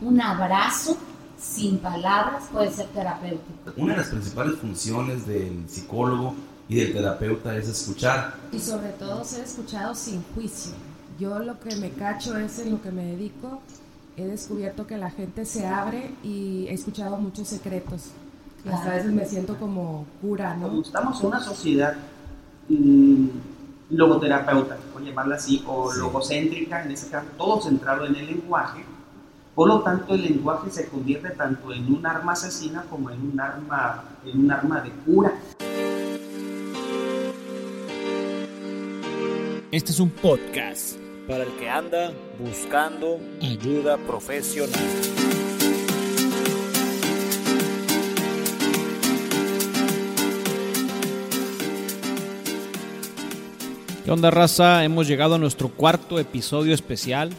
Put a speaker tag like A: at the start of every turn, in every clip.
A: un abrazo sin palabras puede ser terapéutico.
B: Una de las principales funciones del psicólogo y del terapeuta es escuchar.
C: Y sobre todo ser escuchado sin juicio. Yo lo que me cacho es en lo que me dedico. He descubierto que la gente se abre y he escuchado muchos secretos. Hasta a veces me siento como cura, ¿no?
D: estamos en una sociedad mm, logoterapeuta, por llamarla así, o logocéntrica, en ese caso, todo centrado en el lenguaje. Por lo tanto, el lenguaje se convierte tanto en un arma asesina como en un arma, en un arma de cura.
E: Este es un podcast para el que anda buscando ayuda profesional. ¿Qué onda raza? Hemos llegado a nuestro cuarto episodio especial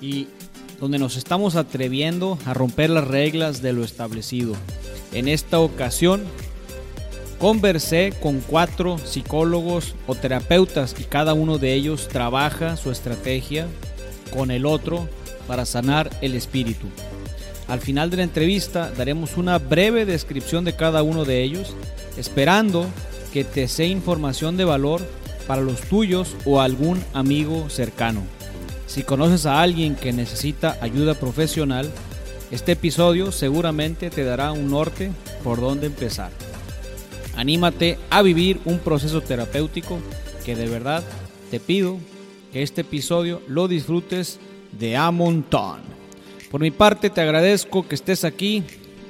E: y donde nos estamos atreviendo a romper las reglas de lo establecido. En esta ocasión conversé con cuatro psicólogos o terapeutas y cada uno de ellos trabaja su estrategia con el otro para sanar el espíritu. Al final de la entrevista daremos una breve descripción de cada uno de ellos, esperando que te sea información de valor para los tuyos o algún amigo cercano. Si conoces a alguien que necesita ayuda profesional, este episodio seguramente te dará un norte por dónde empezar. Anímate a vivir un proceso terapéutico que de verdad te pido que este episodio lo disfrutes de a montón. Por mi parte te agradezco que estés aquí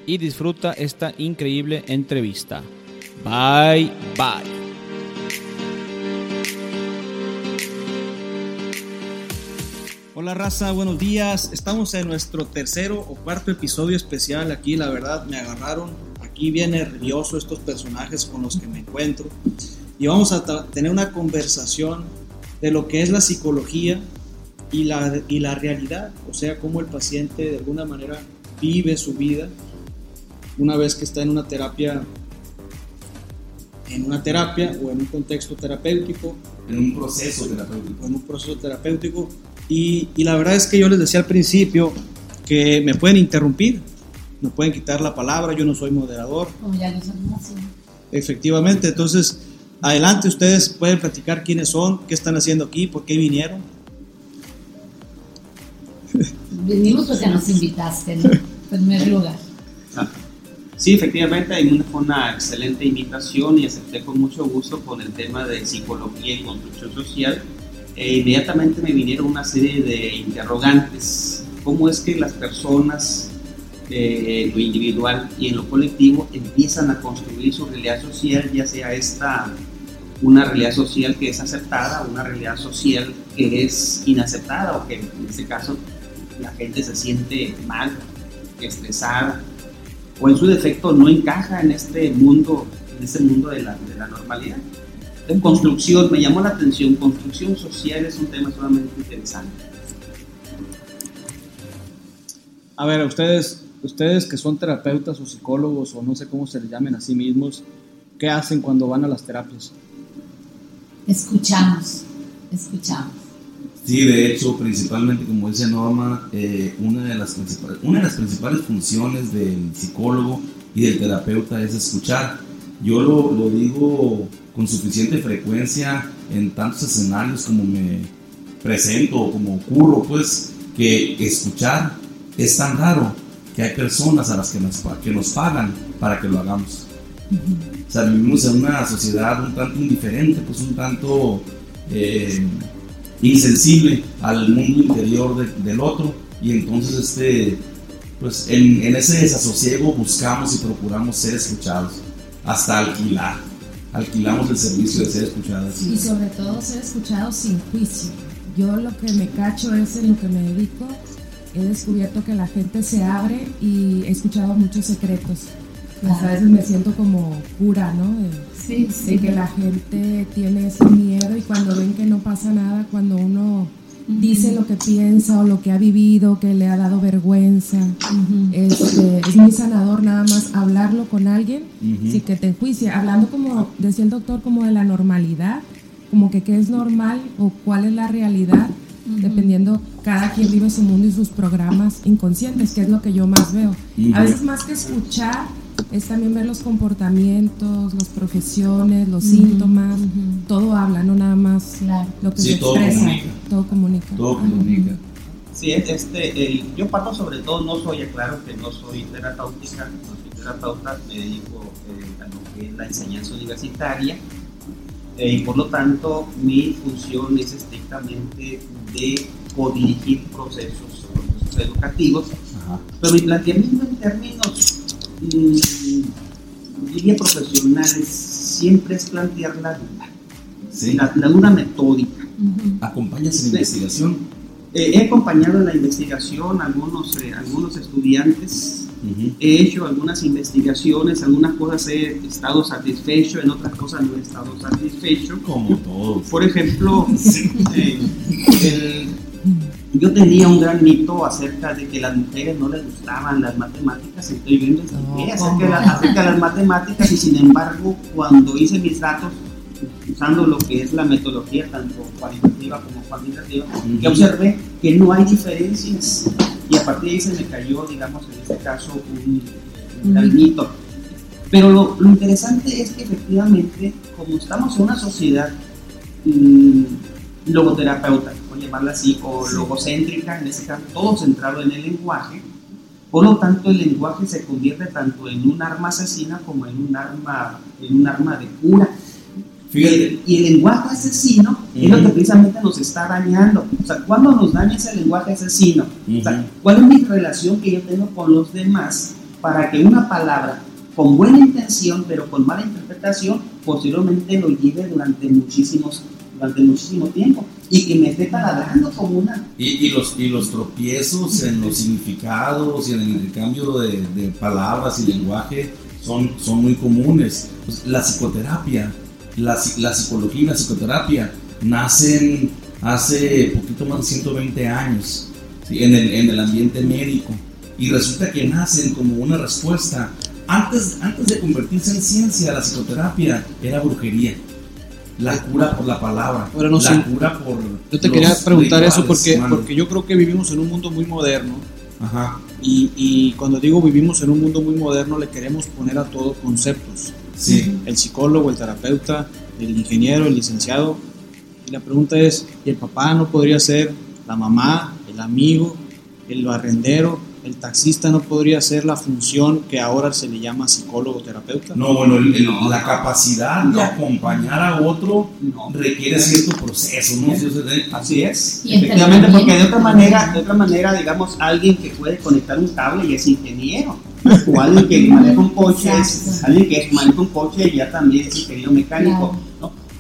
E: y disfruta esta increíble entrevista. Bye bye. Hola raza, buenos días. Estamos en nuestro tercero o cuarto episodio especial. Aquí la verdad me agarraron aquí bien nervioso estos personajes con los que me encuentro. Y vamos a tener una conversación de lo que es la psicología y la, y la realidad. O sea, cómo el paciente de alguna manera vive su vida una vez que está en una terapia en una terapia o en un contexto terapéutico.
B: En un proceso terapéutico.
E: En un proceso terapéutico y, la verdad es que yo les decía al principio que me pueden interrumpir, me pueden quitar la palabra, yo no soy moderador.
A: Como ya así.
E: Efectivamente, entonces adelante ustedes pueden platicar quiénes son, qué están haciendo aquí, por qué vinieron.
A: Venimos porque nos invitaste, En primer lugar.
D: Ah, sí, efectivamente, fue una excelente invitación y acepté con mucho gusto con el tema de psicología y construcción social e inmediatamente me vinieron una serie de interrogantes. ¿Cómo es que las personas eh, en lo individual y en lo colectivo empiezan a construir su realidad social, ya sea esta una realidad social que es aceptada, una realidad social que es inaceptada o que en este caso la gente se siente mal, estresada o en su defecto no encaja en este mundo, en este mundo de la, de la normalidad en construcción, me llamó la atención, construcción social es un tema sumamente interesante.
E: A ver, ustedes, ustedes que son terapeutas o psicólogos o no sé cómo se les llamen a sí mismos, ¿qué hacen cuando van a las terapias?
A: Escuchamos, escuchamos.
B: Sí, de hecho, principalmente, como dice Norma, eh, una, de las principales, una de las principales funciones del psicólogo y del terapeuta es escuchar. Yo lo, lo digo con suficiente frecuencia en tantos escenarios como me presento o como ocurro, pues que escuchar es tan raro que hay personas a las que nos, que nos pagan para que lo hagamos. O sea, vivimos en una sociedad un tanto indiferente, pues un tanto eh, insensible al mundo interior del otro y entonces este, pues en, en ese desasosiego buscamos y procuramos ser escuchados hasta alquilar alquilamos el servicio de ser escuchadas.
C: Y sobre todo ser escuchados sin juicio. Yo lo que me cacho es en lo que me dedico. He descubierto que la gente se abre y he escuchado muchos secretos. a veces me siento como cura, ¿no? De,
A: sí, sí.
C: que la gente tiene ese miedo y cuando ven que no pasa nada, cuando uno dice lo que piensa o lo que ha vivido, que le ha dado vergüenza. Este, es muy sanador nada más hablarlo con alguien sin que te enjuicie. Hablando como, decía el doctor, como de la normalidad, como que qué es normal o cuál es la realidad dependiendo, cada quien vive su mundo y sus programas inconscientes, que es lo que yo más veo. A veces más que escuchar, es también ver los comportamientos, las profesiones, los síntomas, todo habla, no nada más lo que
B: sí,
C: se
B: todo
C: expresa.
B: Comunica.
C: Todo comunica.
B: Todo comunica.
D: Sí, este, el, yo parto sobre todo, no soy, aclaro que no soy terapéutica, no soy terapeuta, me dedico eh, a lo que es la enseñanza universitaria eh, y por lo tanto mi función es estrictamente de codirigir procesos, procesos educativos,
B: Ajá.
D: pero mi planteamiento en términos, diría profesionales, siempre es plantear la duda,
B: Sí.
D: la, la duda metódica.
B: ¿Acompañas en investigación?
D: Eh, he acompañado en la investigación a algunos, eh, algunos estudiantes, he hecho algunas investigaciones, algunas cosas he estado satisfecho, en otras cosas no he estado satisfecho.
B: Como todos.
D: Por ejemplo, eh, el- yo tenía un gran mito acerca de que las mujeres no les gustaban las matemáticas, estoy viendo
C: No,
D: acerca, de la- acerca de las matemáticas y sin embargo cuando hice mis datos usando lo que es la metodología tanto cualitativa como cuantitativa, que observé que no hay diferencias. Y a partir de ahí se me cayó, digamos, en este caso, un, un gran mito. Pero lo, lo interesante es que efectivamente, como estamos en una sociedad mm, logoterapeuta, por llamarla así, o logocéntrica, en este caso, todo centrado en el lenguaje, por lo tanto el lenguaje se convierte tanto en un arma asesina como en un arma, en un arma de cura. Y el, y el lenguaje asesino es lo que precisamente nos está dañando. O sea, ¿cuándo nos daña ese lenguaje asesino? O sea. ¿cuál es mi relación que yo tengo con los demás para que una palabra con buena intención, pero con mala interpretación, posiblemente lo lleve durante muchísimos, durante muchísimo tiempo y que me esté taladrando como una...
B: Y, y los, y los tropiezos en los significados y en el intercambio de, de palabras y lenguaje son, son muy comunes. Pues, la psicoterapia, la, la psicología y la psicoterapia nacen hace poquito más de 120 años ¿sí? en, el, en el ambiente médico y resulta que nacen como una respuesta. Antes, antes de convertirse en ciencia, la psicoterapia era brujería. La cura por la palabra,
F: Ahora no
B: la cura por.
F: Yo te quería preguntar eso porque, porque yo creo que vivimos en un mundo muy moderno
B: Ajá,
F: y, y cuando digo vivimos en un mundo muy moderno le queremos poner a todo conceptos.
B: sí.
F: El psicólogo, el terapeuta, el ingeniero, el licenciado. Y la pregunta es, ¿y el papá no podría ser la mamá, el amigo, el barrendero, el taxista no podría ser la función que ahora se le llama psicólogo terapeuta?
B: No, bueno, el- el-
D: No.
B: la capacidad de
D: No.
B: acompañar a otro
D: No.
B: requiere cierto proceso, ¿no? Sí,
D: Así es,
A: Y
D: efectivamente, porque de otra manera, de otra manera, digamos, alguien que puede conectar un cable y es ingeniero, o alguien que maneja un coche, es, alguien que maneja un coche y ya también es ingeniero mecánico.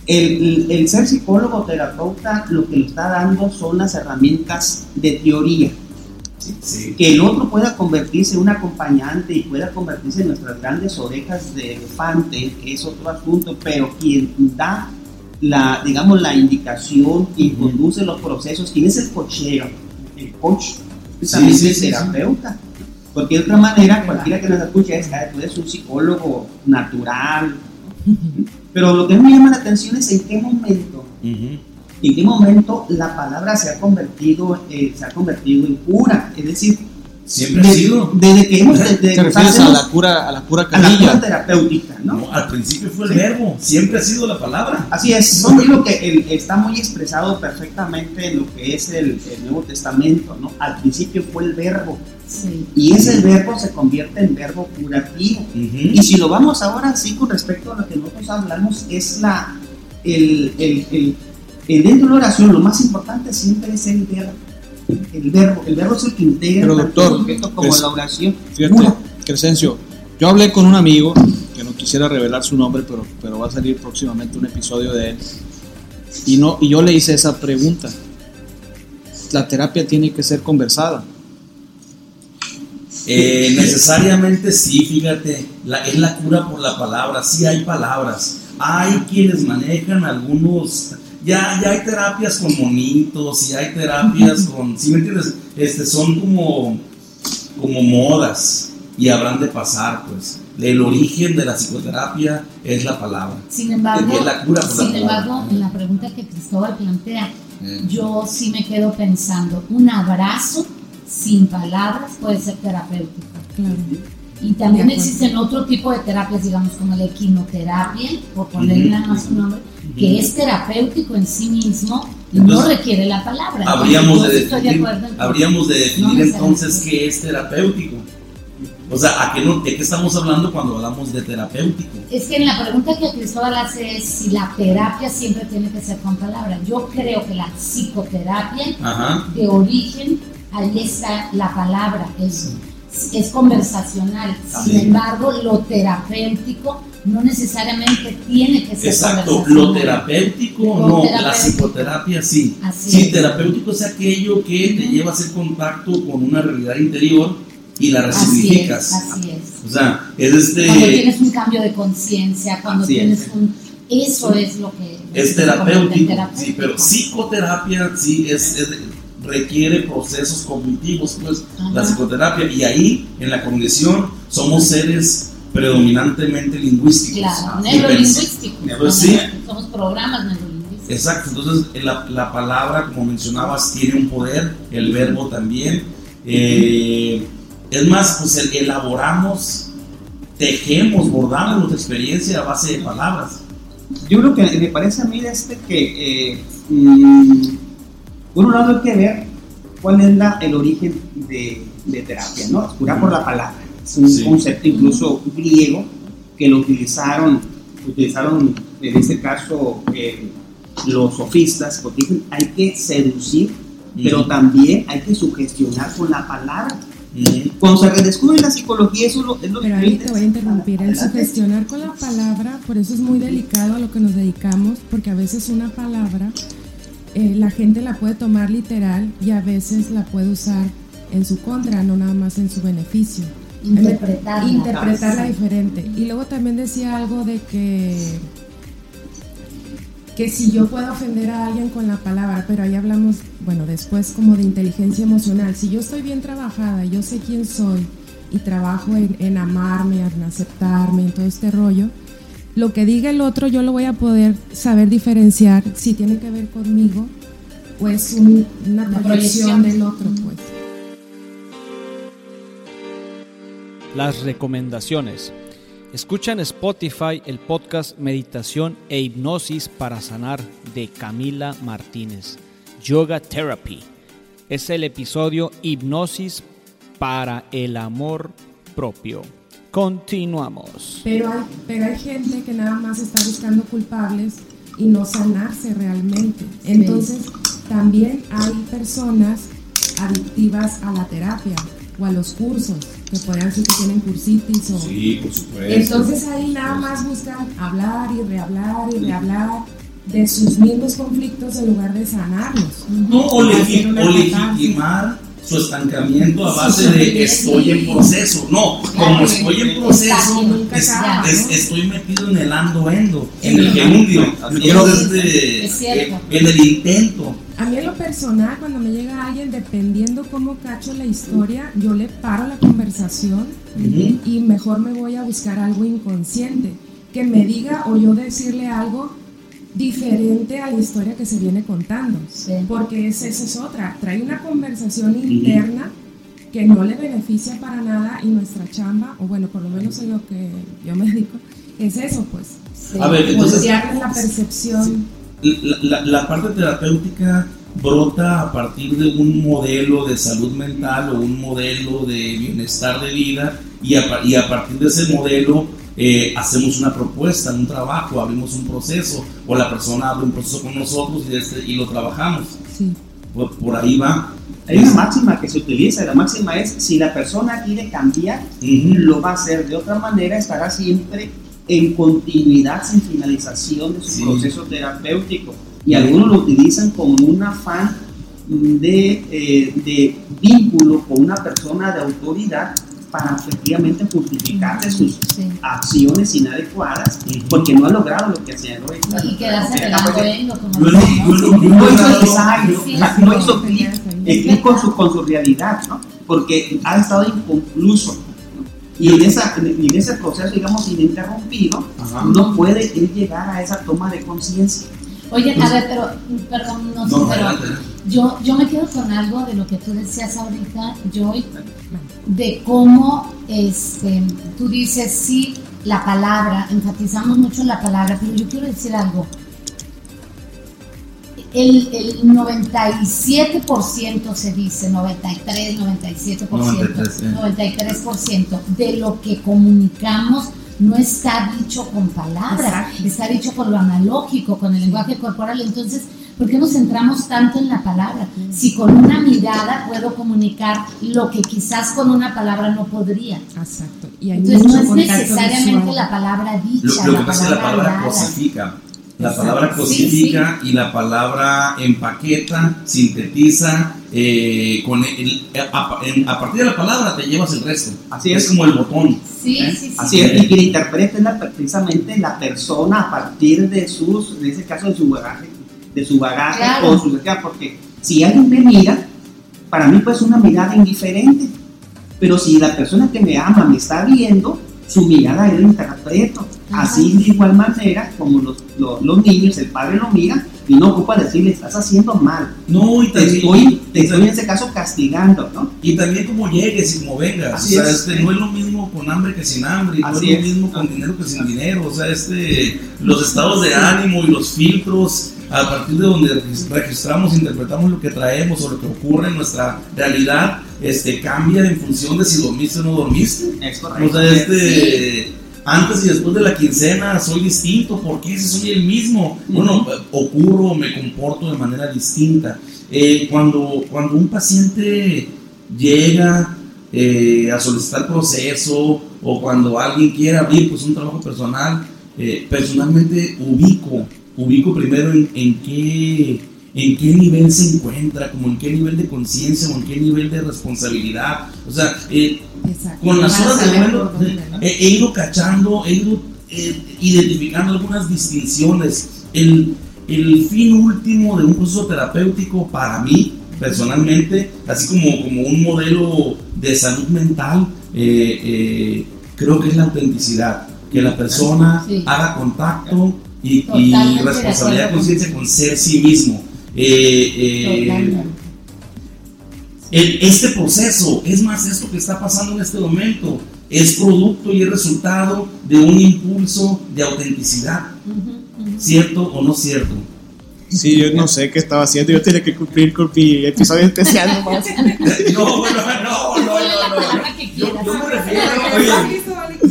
D: El ser psicólogo terapeuta lo que le está dando son las herramientas de teoría,
B: sí.
D: que el otro pueda convertirse en un acompañante y pueda convertirse en nuestras grandes orejas de elefante, es otro asunto, pero quien da la, digamos, la indicación, quien conduce los procesos, quien es el cochero, el coach, también
B: sí,
D: el terapeuta. Porque de otra manera, cualquiera que nos escuche es, "Ah, tú eres un psicólogo natural. Pero lo que me llama la atención es en qué momento. En qué momento la palabra se ha convertido, eh, se ha convertido en cura. Es decir,
B: Siempre
D: de-
B: ha sido.
D: desde que hemos... Desde,
F: ¿Te refieres a la cura, a la cura
D: a la cura
F: canilla?
D: terapéutica, ¿no?
B: No, al principio fue el verbo, siempre ha sido la palabra.
D: Así es, no digo que el- está muy expresado perfectamente en lo que es el, el Nuevo Testamento, ¿no? Al principio fue el verbo,
A: Sí.
D: y ese verbo se convierte en verbo curativo.
B: Ujú.
D: Y si lo vamos ahora sí con respecto a lo que nosotros hablamos, es la, el, el- el- dentro de la oración lo más importante siempre es el verbo. El verbo, el verbo es el que integra
F: Pero, doctor,
D: como la oración.
F: Fíjate,
D: Cura.
F: Crescencio, yo hablé con un amigo que no quisiera revelar su nombre, pero, pero va a salir próximamente un episodio de él. Y, no, y yo le hice esa pregunta. La terapia tiene que ser conversada.
B: Eh, necesariamente sí, fíjate, la, es la cura por la palabra, sí hay palabras. Hay quienes manejan algunos, ya, ya hay terapias con monitos, y hay terapias con, ¿sí me entiendes? Este, son como, como modas y habrán de pasar, pues. El origen de la psicoterapia es la palabra.
A: Sin embargo,
B: Es la cura por la
A: sin embargo, en la pregunta que Cristóbal plantea,
B: Eh.
A: yo sí me quedo pensando, un abrazo sin palabras puede ser terapéutico.
C: Claro.
A: Y también existen otro tipo de terapias, digamos, como la equinoterapia, por ponerle nada más un nombre, que es terapéutico en sí mismo y no requiere la palabra.
B: Habríamos de definir, habríamos de definir entonces qué es terapéutico. O sea, ¿a qué no, ¿de qué estamos hablando cuando hablamos de terapéutico?
A: Es que en la pregunta que Cristóbal hace es si la terapia siempre tiene que ser con palabras. Yo creo que la psicoterapia
B: Ajá.
A: de origen, ahí está la palabra, es, es conversacional. Sin embargo, lo terapéutico no necesariamente tiene que ser
B: Exacto, lo terapéutico
A: Lo
B: no, la psicoterapia sí.
A: Así
B: sí,
A: es.
B: terapéutico es aquello que te lleva a hacer contacto con una realidad interior y la
A: Así es,
B: resignificas.
A: así es.
B: O sea, es este
A: Cuando tienes un cambio de conciencia, cuando tienes
D: es.
A: un... Eso es lo que...
B: es terapéutico, sí, pero psicoterapia sí es, es- requiere procesos cognitivos, pues la
A: Ajá.
B: psicoterapia y ahí en la cognición somos seres predominantemente lingüísticos.
A: Claro,
B: Y
A: neurolingüístico.
B: Pues sí.
A: Somos programas neurolingüísticos.
B: Exacto, entonces la, la palabra, como mencionabas, tiene un poder, el verbo también. Eh, es más, pues el- elaboramos, tejemos, bordamos nuestra experiencia a base de palabras.
D: Yo creo que me parece a mí de este que, eh, mm, por un lado hay que ver cuál es la, el origen de, de terapia, ¿no? Curar por la palabra. Es un
B: Sí.
D: concepto incluso griego que lo utilizaron, utilizaron en este caso eh, los sofistas, porque dicen hay que seducir, pero también hay que sugestionar con la palabra. Cuando se redescubre la psicología, eso es lo, es lo
C: Pero
D: que
C: ahí te voy a interrumpir. El sugestionar con la palabra, por eso es muy delicado a lo que nos dedicamos, porque a veces una palabra eh, la gente la puede tomar literal y a veces la puede usar en su contra, no nada más en su beneficio.
A: Interpretarla.
C: Interpretarla diferente. Y luego también decía algo de que que si yo puedo ofender a alguien con la palabra, pero ahí hablamos, bueno, después como de inteligencia emocional. Si yo estoy bien trabajada, yo sé quién soy y trabajo en, en amarme, en aceptarme, en todo este rollo, lo que diga el otro yo lo voy a poder saber diferenciar si tiene que ver conmigo o es un- una
A: Una
C: proyección
A: proyección.
C: del otro, pues.
E: Las recomendaciones. Escucha en Spotify el podcast Meditación e Hipnosis para Sanar de Camila Martínez. Yoga Therapy. Es el episodio Hipnosis para el amor propio. Continuamos.
C: Pero hay, pero hay gente que nada más está buscando culpables y no sanarse realmente. Entonces, también hay personas adictivas a la terapia o a los cursos, que podrían ser que tienen cursitis o...
B: Sí, por supuesto.
C: Entonces ahí nada más buscan hablar y rehablar y rehablar de sus mismos conflictos en lugar de sanarlos.
B: No, o, o legitimar su estancamiento a base de estoy en proceso. No, como estoy en proceso, estoy metido en el ando endo, en el gerundio,
A: cierto.
B: en el intento.
C: A mí en lo personal, cuando me llega alguien, dependiendo cómo cacho la historia, yo le paro la conversación y mejor me voy a buscar algo inconsciente, que me diga o yo decirle algo diferente a la historia que se viene contando.
A: Sí.
C: Porque es- esa es otra, trae una conversación interna que no le beneficia para nada y nuestra chamba, o bueno, por lo menos en lo que yo me dedico, es eso pues.
A: Sí.
B: A ver, entonces,
C: la percepción.
B: la, la- la parte terapéutica brota a partir de un modelo de salud mental o un modelo de bienestar de vida y a, y a partir de ese modelo eh, hacemos una propuesta, un trabajo, abrimos un proceso o la persona abre un proceso con nosotros y, este- y lo trabajamos.
C: Sí.
B: Por, por ahí va.
D: Hay una máxima que se utiliza, la máxima es si la persona quiere cambiar,
B: Ujú.
D: lo va a hacer de otra manera, estará siempre en continuidad sin finalización de su
B: Sí.
D: proceso terapéutico. Y algunos lo utilizan como un afán de, eh, de vínculo con una persona de autoridad para efectivamente justificarse sus
A: Sí.
D: acciones inadecuadas porque no ha logrado lo que hacía ¿no?
A: Y quedarse endo, como ¿no?
D: no hizo hizo clic con su, con su realidad, ¿no? Porque ha estado inconcluso. Y en, esa, en ese proceso, digamos, ininterrumpido,
B: Ajá.
D: no puede él llegar a esa toma de conciencia.
A: Oye, a ver, pero, perdón, no,
B: No,
A: sé, pero
B: adelante.
A: Yo, yo me quedo con algo de lo que tú decías ahorita, Joy, de cómo este, tú dices, sí, la palabra, enfatizamos mucho la palabra, pero yo quiero decir algo. El, el 97% se dice, 93, 97%,
B: 93, eh.
A: 93% de lo que comunicamos no está dicho con palabras,
C: Exacto.
A: está dicho con lo analógico, con el lenguaje corporal. Entonces, ¿por qué nos centramos tanto en la palabra? Si con una mirada puedo comunicar lo que quizás con una palabra no podría.
C: Exacto. Y hay
A: Entonces,
C: mucho
A: no es necesariamente
C: visual.
A: la palabra
B: Lo,
A: dicha,
B: lo que
A: la
B: pasa es que la
A: palabra
B: cosifica. La
C: Exacto.
B: palabra
A: Sí,
B: cosifica y la palabra empaqueta, sintetiza. eh, con el- a, en- a partir de la palabra te llevas el resto.
D: Así
B: es
D: es.
B: como el botón.
A: Sí,
B: ¿Eh?
A: sí, sí.
D: Así es, y quien interpreta es la- precisamente la persona a partir de sus, en ese caso, de su bagaje, de su bagaje
A: Claro.
D: o su porque si alguien me mira, para mí pues una mirada indiferente, pero si la persona que me ama me está viendo, su mirada yo la interpreto.
A: Ajá.
D: Así de igual manera como los, los, los niños, el padre lo mira y no ocupa decirle, estás haciendo mal,
B: No, y
D: te
B: también,
D: estoy, te estoy en ese caso castigando, ¿no?
B: Y también como llegues y como vengas.
D: Así
B: o sea,
D: es.
B: este, no es lo mismo con hambre que sin hambre, no es lo mismo con dinero que sin dinero. O sea, este, los estados de ánimo y los filtros a partir de donde regis- registramos, interpretamos lo que traemos o lo que ocurre en nuestra realidad, este, cambia en función de si dormiste o no dormiste.
D: Es
B: O
D: correcto.
B: sea, este, antes y después de la quincena soy distinto, porque si soy el mismo? Bueno, eh, ocurro, me comporto de manera distinta. Eh, cuando, cuando un paciente llega eh, a solicitar proceso o cuando alguien quiere abrir pues, un trabajo personal, eh, personalmente ubico, ubico primero en, en qué, en qué nivel se encuentra, como en qué nivel de conciencia o en qué nivel de responsabilidad. O sea, eh, con las horas de vuelo he ido cachando, he ido eh, identificando algunas distinciones. El, el fin último de un proceso terapéutico para mí, personalmente, así como, como un modelo de salud mental, eh, eh, creo que es la autenticidad. Que la persona
A: Sí.
B: haga contacto y, y responsabilidad, conciencia con ser sí mismo. Eh, eh, el- este proceso, es más, esto que está pasando en este momento, es producto y es resultado de un impulso de autenticidad. ¿cierto o no cierto?
F: Sí, yo no sé qué estaba haciendo. Yo tenía que cumplir con mi episodio especial nomás.
B: No, bueno, no, no, no, no. Yo, me refiero, oye,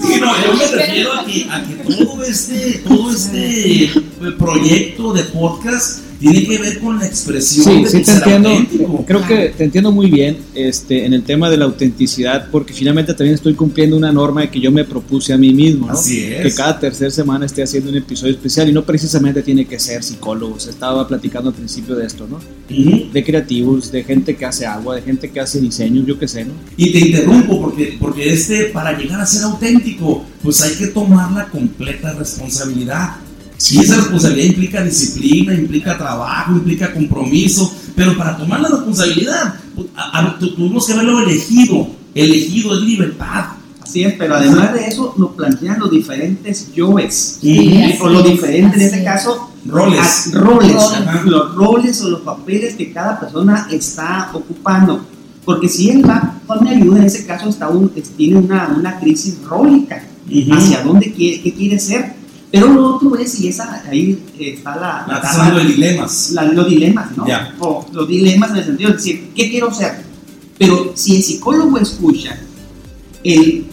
B: sí, no, yo me refiero a que, a que todo este, todo este eh, proyecto de podcast tiene que ver con la expresión
F: Sí,
B: de
F: sí te entiendo.
B: auténtico.
F: Creo que te entiendo muy bien este, en el tema de la autenticidad, porque finalmente también estoy cumpliendo una norma que yo me propuse a mí mismo, ¿no?
B: Así es.
F: Que cada tercera semana esté haciendo un episodio especial y no precisamente tiene que ser psicólogos. Estaba platicando al principio de esto, ¿no?
B: Ujú.
F: De creativos, de gente que hace agua, de gente que hace diseños, yo qué sé, ¿no?
B: Y te interrumpo porque, porque este, para llegar a ser auténtico, pues hay que tomar la completa responsabilidad. Y esa responsabilidad implica disciplina, implica trabajo, implica compromiso, pero para tomar la responsabilidad, pues, a- a- tu- tuvimos que haberlo elegido. Elegido es libertad.
D: Así es, pero además de eso nos plantean los diferentes yoes.
A: Sí,
D: o
A: así
D: lo
A: es,
D: diferente en este
A: es.
D: caso,
B: Roles.
D: a- roles,
B: Ajá.
D: los roles o los papeles que cada persona está ocupando. Porque si él va con mi ayuda, en ese caso está un, tiene una, una crisis rólica
B: Ujú.
D: hacia dónde quiere, qué quiere ser. Pero lo otro es, y esa, ahí está la,
B: Ah, Estás hablando de dilemas.
D: la- los dilemas, ¿no?
B: Ya.
D: O los dilemas en el sentido de decir, ¿qué quiero ser? Pero si el psicólogo escucha, el,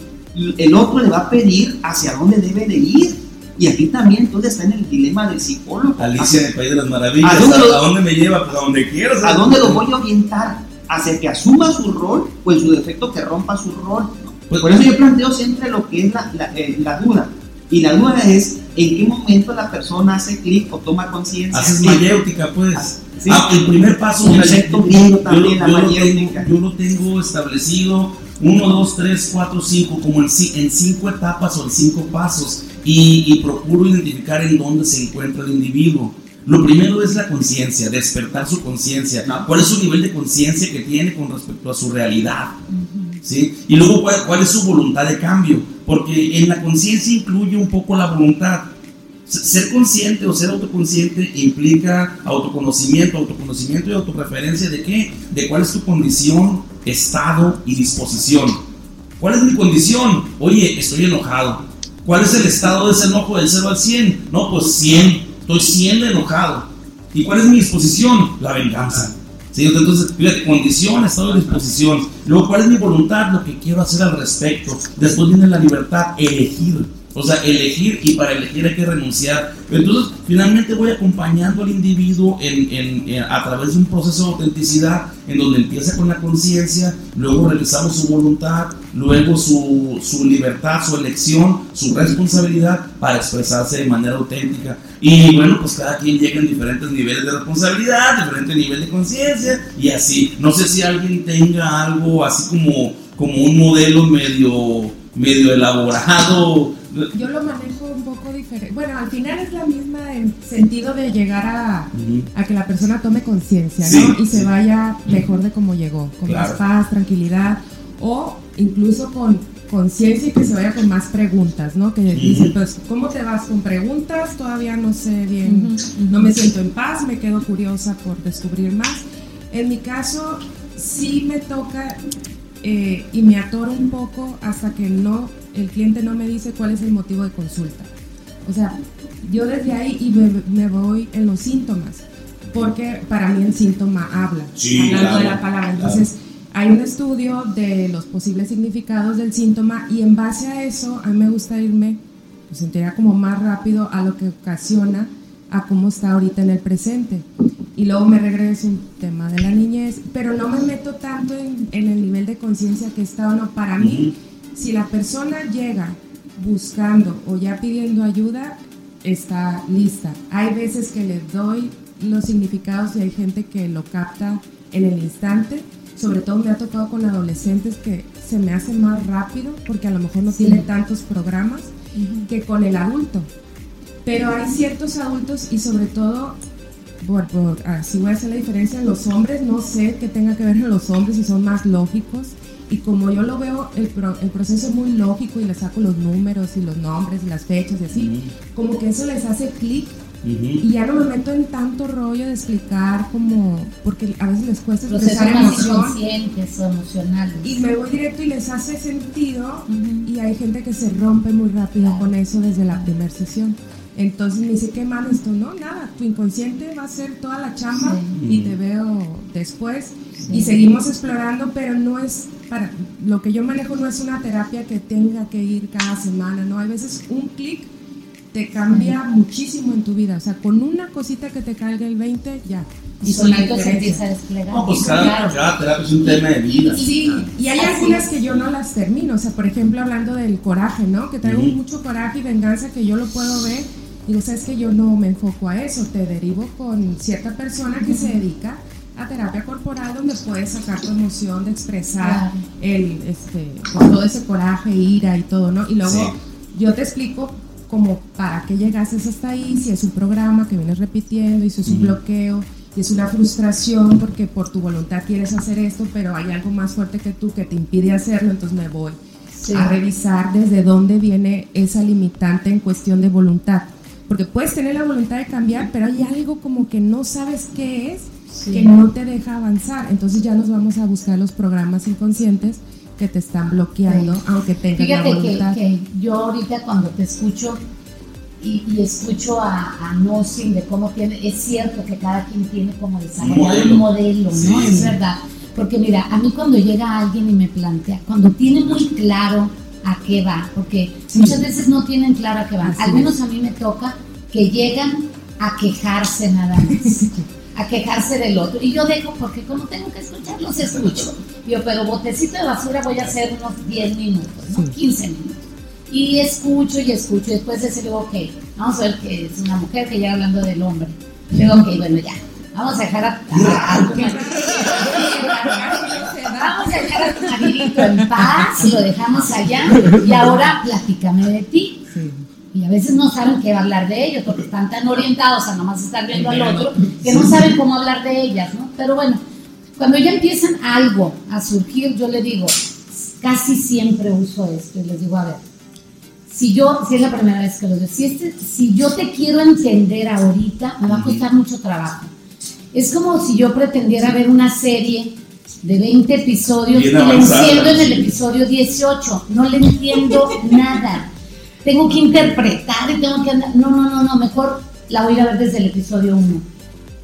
D: el otro le va a pedir hacia dónde debe de ir. Y aquí también entonces está en el dilema del psicólogo.
B: Alicia en el País de las Maravillas.
D: ¿A
B: ¿A
D: dónde
B: dónde,
D: lo-
B: me lleva? Pues a donde quieras.
D: ¿A dónde lo voy a orientar? ¿Hacia que asuma su rol o en su defecto que rompa su rol?
B: Pues-
D: Por eso yo planteo siempre lo que es la, la, eh, la duda. Y la duda es en qué momento la persona hace clic o toma conciencia.
B: Haces mayéutica, pues.
D: Sí.
B: Ah, el primer paso.
D: Un concepto
B: yo-
D: también,
B: yo
D: la
B: lo
D: mayéutica.
B: tengo- Yo lo tengo establecido 1, 2, 3, 4, 5, como en, en cinco etapas o en cinco pasos. Y, y procuro identificar en dónde se encuentra el individuo. Lo primero es la conciencia, despertar su conciencia. ¿Cuál es su nivel de conciencia que tiene con respecto a su realidad? ¿Sí? Y luego, ¿cuál, es su voluntad de cambio? Porque en la conciencia incluye un poco la voluntad. ser consciente o ser autoconsciente implica autoconocimiento, autoconocimiento y autorreferencia de qué? De cuál es tu condición, estado y disposición. ¿Cuál es mi condición? Oye, estoy enojado. ¿Cuál es el estado de ese enojo del 0 al 100? No, pues 100. Estoy 100 enojado. ¿Y cuál es mi disposición? La venganza. ¿Sí? Entonces, fíjate, condición, estado de disposición. Luego, ¿cuál es mi voluntad? Lo que quiero hacer al respecto. Después viene la libertad, elegir. O sea, elegir y para elegir hay que renunciar. Entonces, finalmente voy acompañando al individuo en, a través de un proceso de autenticidad en donde empieza con la conciencia, luego realizamos su voluntad, luego su, su, libertad, su elección, su responsabilidad para expresarse de manera auténtica. Y bueno, pues cada quien llega en diferentes niveles de responsabilidad, diferentes niveles de conciencia y así. No sé si alguien tenga algo así como, como un modelo medio, medio elaborado
C: yo lo manejo un poco diferente. Bueno, al final es la misma en sentido de llegar a, a que la persona tome conciencia, ¿no? y se vaya mejor de cómo llegó, con más paz, tranquilidad, o incluso con conciencia y que se vaya con más preguntas, ¿no? Que dice, pues, ¿cómo te vas con preguntas? Todavía no sé bien, no me siento en paz, me quedo curiosa por descubrir más. En mi caso, sí me toca eh, y me atoro un poco hasta que no el cliente no me dice cuál es el motivo de consulta. O sea, yo desde ahí y me, voy en los síntomas, porque para mí el síntoma habla, hablando de la palabra. Entonces, hay un estudio de los posibles significados del síntoma y en base a eso, a mí me gusta irme, pues sentiría como más rápido a lo que ocasiona a cómo está ahorita en el presente. Y luego me regreso un tema de la niñez, pero no me meto tanto en, en el nivel de conciencia que está o no. Para mí, si la persona llega buscando o ya pidiendo ayuda, está lista. Hay veces que le doy los significados y hay gente que lo capta en el instante. Sobre todo me ha tocado con adolescentes que se me hace más rápido porque a lo mejor no tiene tantos programas que con el adulto. Pero hay ciertos adultos y sobre todo, bueno, así voy a hacer la diferencia, los hombres, no sé qué tenga que ver en los hombres y son más lógicos y como yo lo veo, el, el, proceso es muy lógico y le saco los números y los nombres y las fechas y así, como que eso les hace clic y ya no me meto en tanto rollo de explicar como, porque a veces les cuesta
A: expresar emoción. o emocionales.
C: Y me voy directo y les hace sentido y hay gente que se rompe muy rápido con eso desde la primera sesión. Entonces me dice, ¿qué más esto? No, nada, tu inconsciente va a hacer toda la chamba y te veo después. Y seguimos explorando, pero no es para, lo que yo manejo no es una terapia que tenga que ir cada semana, ¿no? Hay veces un clic te cambia muchísimo en tu vida, o sea, con una cosita que te caiga el 20, ya.
A: Y solito se empieza a desplegar.
B: No, pues cada, terapia es un tema de vida.
C: Sí, y hay algunas que yo no las termino, o sea, por ejemplo, hablando del coraje, ¿no? Que traigo mucho coraje y venganza que yo lo puedo ver Digo, sabes que yo no me enfoco a eso, te derivo con cierta persona que se dedica a terapia corporal donde puedes sacar tu emoción de expresar el, este, pues, todo ese coraje, ira y todo, ¿no? Y luego yo te explico como para qué llegases hasta ahí, si es un programa que vienes repitiendo y si es un bloqueo y es una frustración porque por tu voluntad quieres hacer esto, pero hay algo más fuerte que tú que te impide hacerlo, entonces me voy a revisar desde dónde viene esa limitante en cuestión de voluntad porque puedes tener la voluntad de cambiar, pero hay algo como que no sabes qué es, que no te deja avanzar. Entonces ya nos vamos a buscar los programas inconscientes que te están bloqueando, aunque tengas la voluntad.
A: Que, que yo ahorita cuando te escucho y, escucho a, a Nosin de cómo tiene, es cierto que cada quien tiene como desarrollado un modelo, ¿no? Es verdad. Porque mira, a mí cuando llega alguien y me plantea, cuando tiene muy claro a qué va, porque muchas veces no tienen claro a qué va. Al menos a mí me toca que llegan a quejarse nada más, a quejarse del otro. Y yo dejo, porque como tengo que escuchar, los escucho. Yo, pero botecito de basura voy a hacer unos 10 minutos, 15 minutos. Y escucho y escucho, y después de ese digo, ok, vamos a ver que es una mujer que llega hablando del hombre. Digo, ok, bueno, ya, vamos a dejar a, Vamos a dejar a tu maridito en paz, lo dejamos allá y ahora platícame de ti. Y a veces no saben qué hablar de ellos porque están tan orientados a nomás estar viendo al otro que no saben cómo hablar de ellas, ¿no? Pero bueno, cuando ya empiezan algo a surgir, yo le digo, casi siempre uso esto y les digo, a ver, si yo, si es la primera vez que lo veo, si, este, si yo te quiero entender ahorita, me va a costar mucho trabajo. Es como si yo pretendiera ver una serie de 20 episodios y la enciendo en el episodio 18. No le entiendo nada. Tengo que interpretar y tengo que andar. No, no, no, no, mejor la voy a ver desde el episodio 1.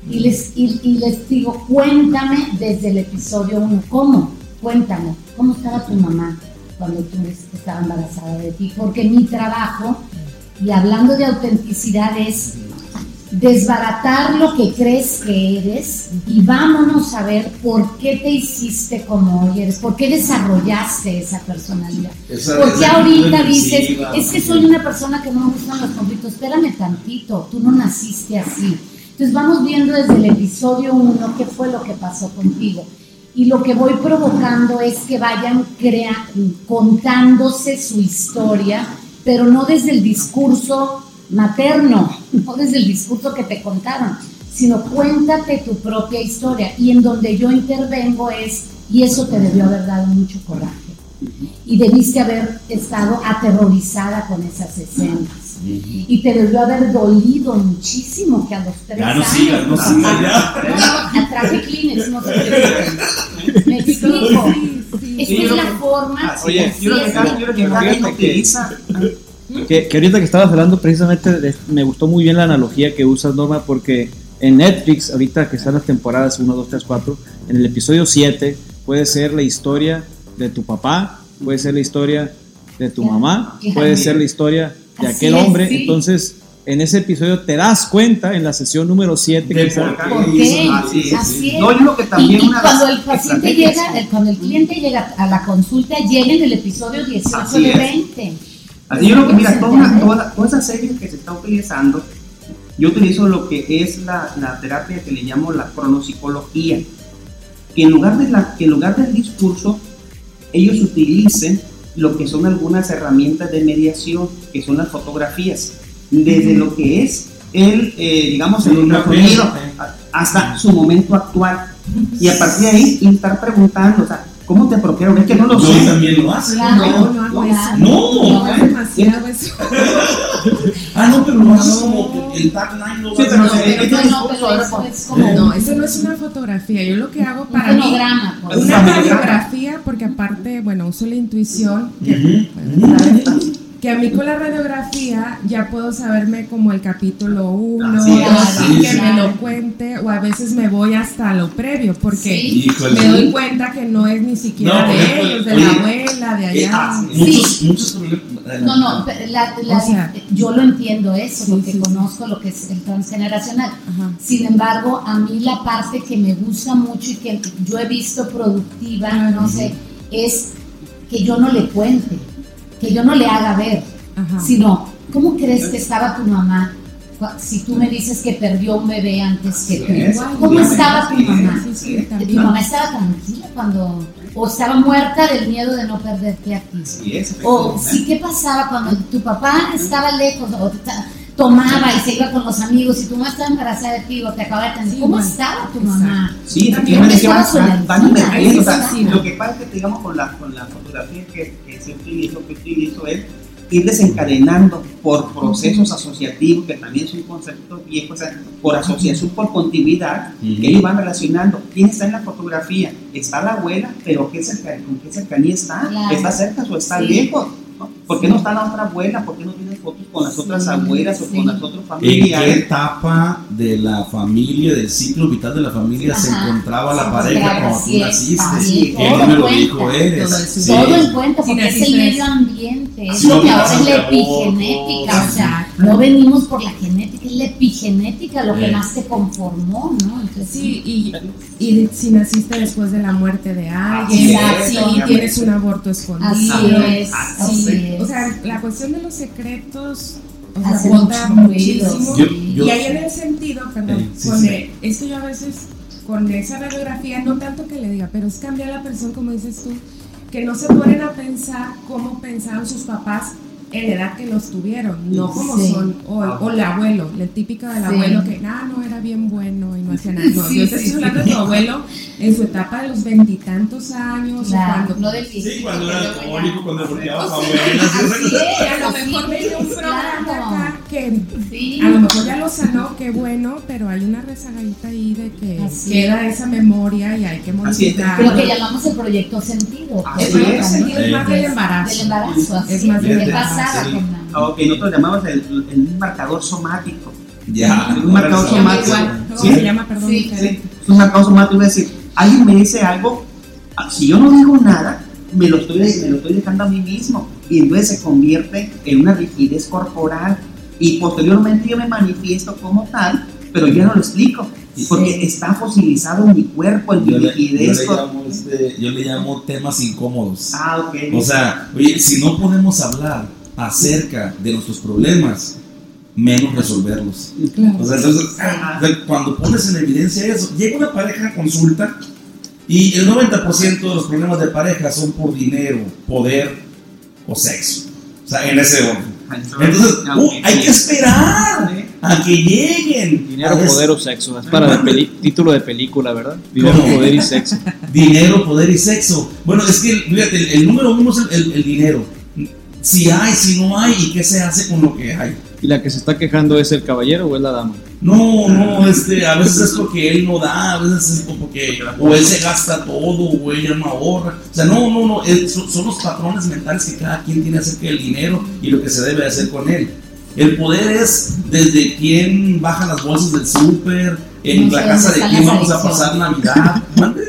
A: Y les, y, y les digo, cuéntame desde el episodio 1. ¿Cómo? Cuéntame, ¿cómo estaba tu mamá cuando tú estabas embarazada de ti? Porque mi trabajo, y hablando de autenticidad, es desbaratar lo que crees que eres y vámonos a ver por qué te hiciste como hoy eres, por qué desarrollaste esa personalidad.
B: Esa-
A: Porque ahorita dices, es que soy una persona que no me gustan los conflictos, espérame tantito, tú no naciste así. Entonces vamos viendo desde el episodio 1 qué fue lo que pasó contigo. Y lo que voy provocando es que vayan crea contándose su historia, pero no desde el discurso materno, no desde el discurso que te contaron, sino cuéntate tu propia historia. Y en donde yo intervengo es, y eso te debió haber dado mucho coraje. Y debiste haber estado aterrorizada con esas escenas. Y te debió haber dolido muchísimo que a los tres
B: Ya no
A: años.
B: sigas, no sigas, ya.
A: No, no, traje Kleenex, no se preocupen. Me explico. Esta
D: Sí,
A: es
D: yo
A: la
D: creo-
A: forma.
D: Ah, oye, yo creo
A: es
D: que que
G: que-
D: utiliza.
H: Que, que ahorita que estabas hablando precisamente de- me gustó muy bien la analogía que usas Norma porque en Netflix ahorita que están las temporadas 1, 2, 3, 4 en el episodio 7 puede ser la historia de tu papá puede ser la historia de tu mamá puede ser la historia de aquel
A: es,
H: hombre
A: sí.
H: entonces en ese episodio te das cuenta en la sesión número 7
B: De
H: que
B: por
H: está-
B: qué.
D: Así es.
A: Así es.
D: No, yo lo que también
A: y, y
D: una
A: cuando el paciente llega, cuando el cliente llega a la consulta, llega en el episodio 18
D: Así
A: de
D: es.
A: 20.
D: Así yo lo que, mira, toda, toda, toda esa serie que se está utilizando, yo utilizo lo que es la, la terapia que le llamo la cronopsicología, que en lugar, de la, que en lugar del discurso, ellos utilicen lo que son algunas herramientas de mediación, que son las fotografías, desde lo que es el, eh, digamos, el ultrasonido hasta su momento actual. Y a partir de ahí, estar preguntando, o sea, ¿cómo te apropiaron? Es que no lo
B: No,
D: sé.
B: también lo hace.
A: Claro,
C: No, no hago eso.
B: No.
C: No, es demasiado eso.
B: Ah, no, pero lo hace como el tagline lo
D: Sí, pero
A: no, pero es como
C: No, eso no es una fotografía. Yo lo que hago
A: un
C: para mí
A: fonograma. pues.
D: Un
C: Una radiografía, porque aparte, bueno, uso la intuición, que. Que a mí con la radiografía ya puedo saberme como el capítulo 1,
D: Así es,
B: sí,
C: que
B: sí.
C: me lo cuente, o a veces me voy hasta lo previo, porque
A: Sí.
C: Me doy cuenta que no es ni siquiera
B: No,
C: de
B: ejemplo,
C: ellos, de
B: oye,
C: la abuela, de
D: eh,
C: allá.
D: ah, sí.
B: Muchos, muchos problemas.
A: No, no, pero la- la-
C: O sea,
A: yo lo entiendo eso,
C: sí,
A: porque
C: sí, sí.
A: conozco lo que es el transgeneracional.
C: Ajá.
A: Sin embargo, a mí la parte que me gusta mucho y que yo he visto productiva, no sé, es que yo no le cuente, que yo no le haga ver,
C: Ajá.
A: sino, ¿cómo crees que estaba tu mamá si tú me dices que perdió un bebé antes que tú? ¿Cómo estaba tu mamá? ¿Tu mamá estaba tranquila cuando, o estaba muerta del miedo de no perderte a ti? O sí, ¿qué pasaba cuando tu papá estaba lejos o tomaba y se iba con los amigos y tu mamá estaba embarazada de ti o te acababa de tener?
C: Sí,
A: ¿Cómo
C: bueno,
A: estaba tu mamá?
D: Sí, efectivamente, que van, van, o sea, lo que pasa es que, digamos, con la, con la fotografía que, que se utiliza, que utilizo es ir desencadenando por procesos asociativos, que también es un concepto viejo, o sea, por asociación, por continuidad,
B: Ujú.
D: que ellos van relacionando. ¿Quién está en la fotografía? Está la abuela, pero ¿qué cerca- ¿con qué cercanía está?
A: Claro.
D: ¿Está cerca o está
A: Sí.
D: lejos? ¿No? ¿Por qué no está la otra abuela? ¿Por qué no tienes fotos con las otras
A: Sí,
D: abuelas o con las otras
B: ¿En qué etapa de la familia, del ciclo vital de la familia se
A: Ajá.
B: encontraba la
A: Se
B: pareja cuando tú naciste? ¿Qué
A: todo
B: número
A: cuenta,
B: hijo eres?
C: todo eso.
B: Sí.
A: Todo en cuenta,
C: Sí,
A: porque es el medio ambiente, es lo que ahora es la
B: de
A: epigenética, o sea, no venimos por la genética, la epigenética lo que
B: Sí.
A: más te conformó, ¿no? Entonces,
C: Sí, y, y si naciste después de la muerte de
D: Así
C: alguien,
A: es,
C: si
D: obviamente.
C: tienes un aborto escondido.
A: Así es,
D: Así
A: así es.
C: o sea, la cuestión de los secretos o sea,
A: mucho
C: muchísimo.
B: Yo-
A: sí.
B: yo-
C: y ahí en el sentido, perdón,
B: Eh, sí,
C: con
B: sí.
C: el- es que yo a veces con esa radiografía, no tanto que le diga, pero es cambiar la persona, como dices tú, que no se ponen a pensar cómo pensaban sus papás en la edad que los tuvieron, no como
A: Sí.
C: son, o, o el abuelo, la típica del
A: Sí.
C: abuelo que, ah, no, era bien bueno y no hacía nada. No,
A: Sí,
C: yo te estoy hablando de tu abuelo en su etapa de los veintitantos años,
A: Claro,
C: cuando
A: no del
B: Sí, cuando era alcohólico, cuando
A: es,
C: que a lo mejor venía un programa acá que
A: Sí.
C: a lo mejor ya lo sanó, qué bueno, pero hay una rezagadita ahí de que
A: Así
C: queda esa memoria y hay que modificarla.
A: Lo que llamamos el proyecto sentido.
C: Más,
D: es.
C: sentido, es más del embarazo.
A: Del embarazo, así
C: Es más
A: ¿Qué
B: del
A: pasaba la-
D: Ok, nosotros llamamos el, el marcador somático.
B: Ya.
D: Un marcador
A: Se llama
D: somático.
A: igual.
C: ¿Cómo
D: Sí.
C: se llama? Perdón.
A: Sí,
C: Micaela.
D: Es un marcador somático, es decir, alguien me dice algo, ah, si yo no digo nada, me lo estoy, me lo estoy dejando a mí mismo. Y entonces se convierte en una rigidez corporal. Y posteriormente yo me manifiesto como tal, pero ya no lo explico. Porque está fosilizado en mi cuerpo, en mi
B: le, yo
D: rigidez.
B: le llamo, este, yo le llamo temas incómodos.
D: Ah, ok.
B: O sea, oye, si no podemos hablar acerca de nuestros problemas, menos resolverlos.
C: Claro.
B: O sea, entonces, cuando pones en evidencia eso, llega una pareja a consulta y el 90% de los problemas de pareja son por dinero, poder o sexo. O sea, en ese orden. Entonces, uh, hay que esperar a que lleguen.
H: Dinero, poder o sexo. Es para peli- título de película, ¿verdad? Dinero,
B: ¿Cómo?
H: poder y sexo.
B: Dinero, poder y sexo. Bueno, es que, fíjate, el, el número uno es el, el- el dinero. Si hay, si no hay, y qué se hace con lo que hay.
H: ¿Y la que se está quejando es el caballero o es la dama?
B: No, no, este, a veces es porque él no da, a veces es porque o él se gasta todo, o ella no ahorra. O sea, no, no, no, es- son, son los patrones mentales que cada quien tiene acerca del dinero y lo que se debe hacer con él. El poder es desde quién baja las bolsas del súper, en la casa de quién vamos a pasar Navidad.
A: Dónde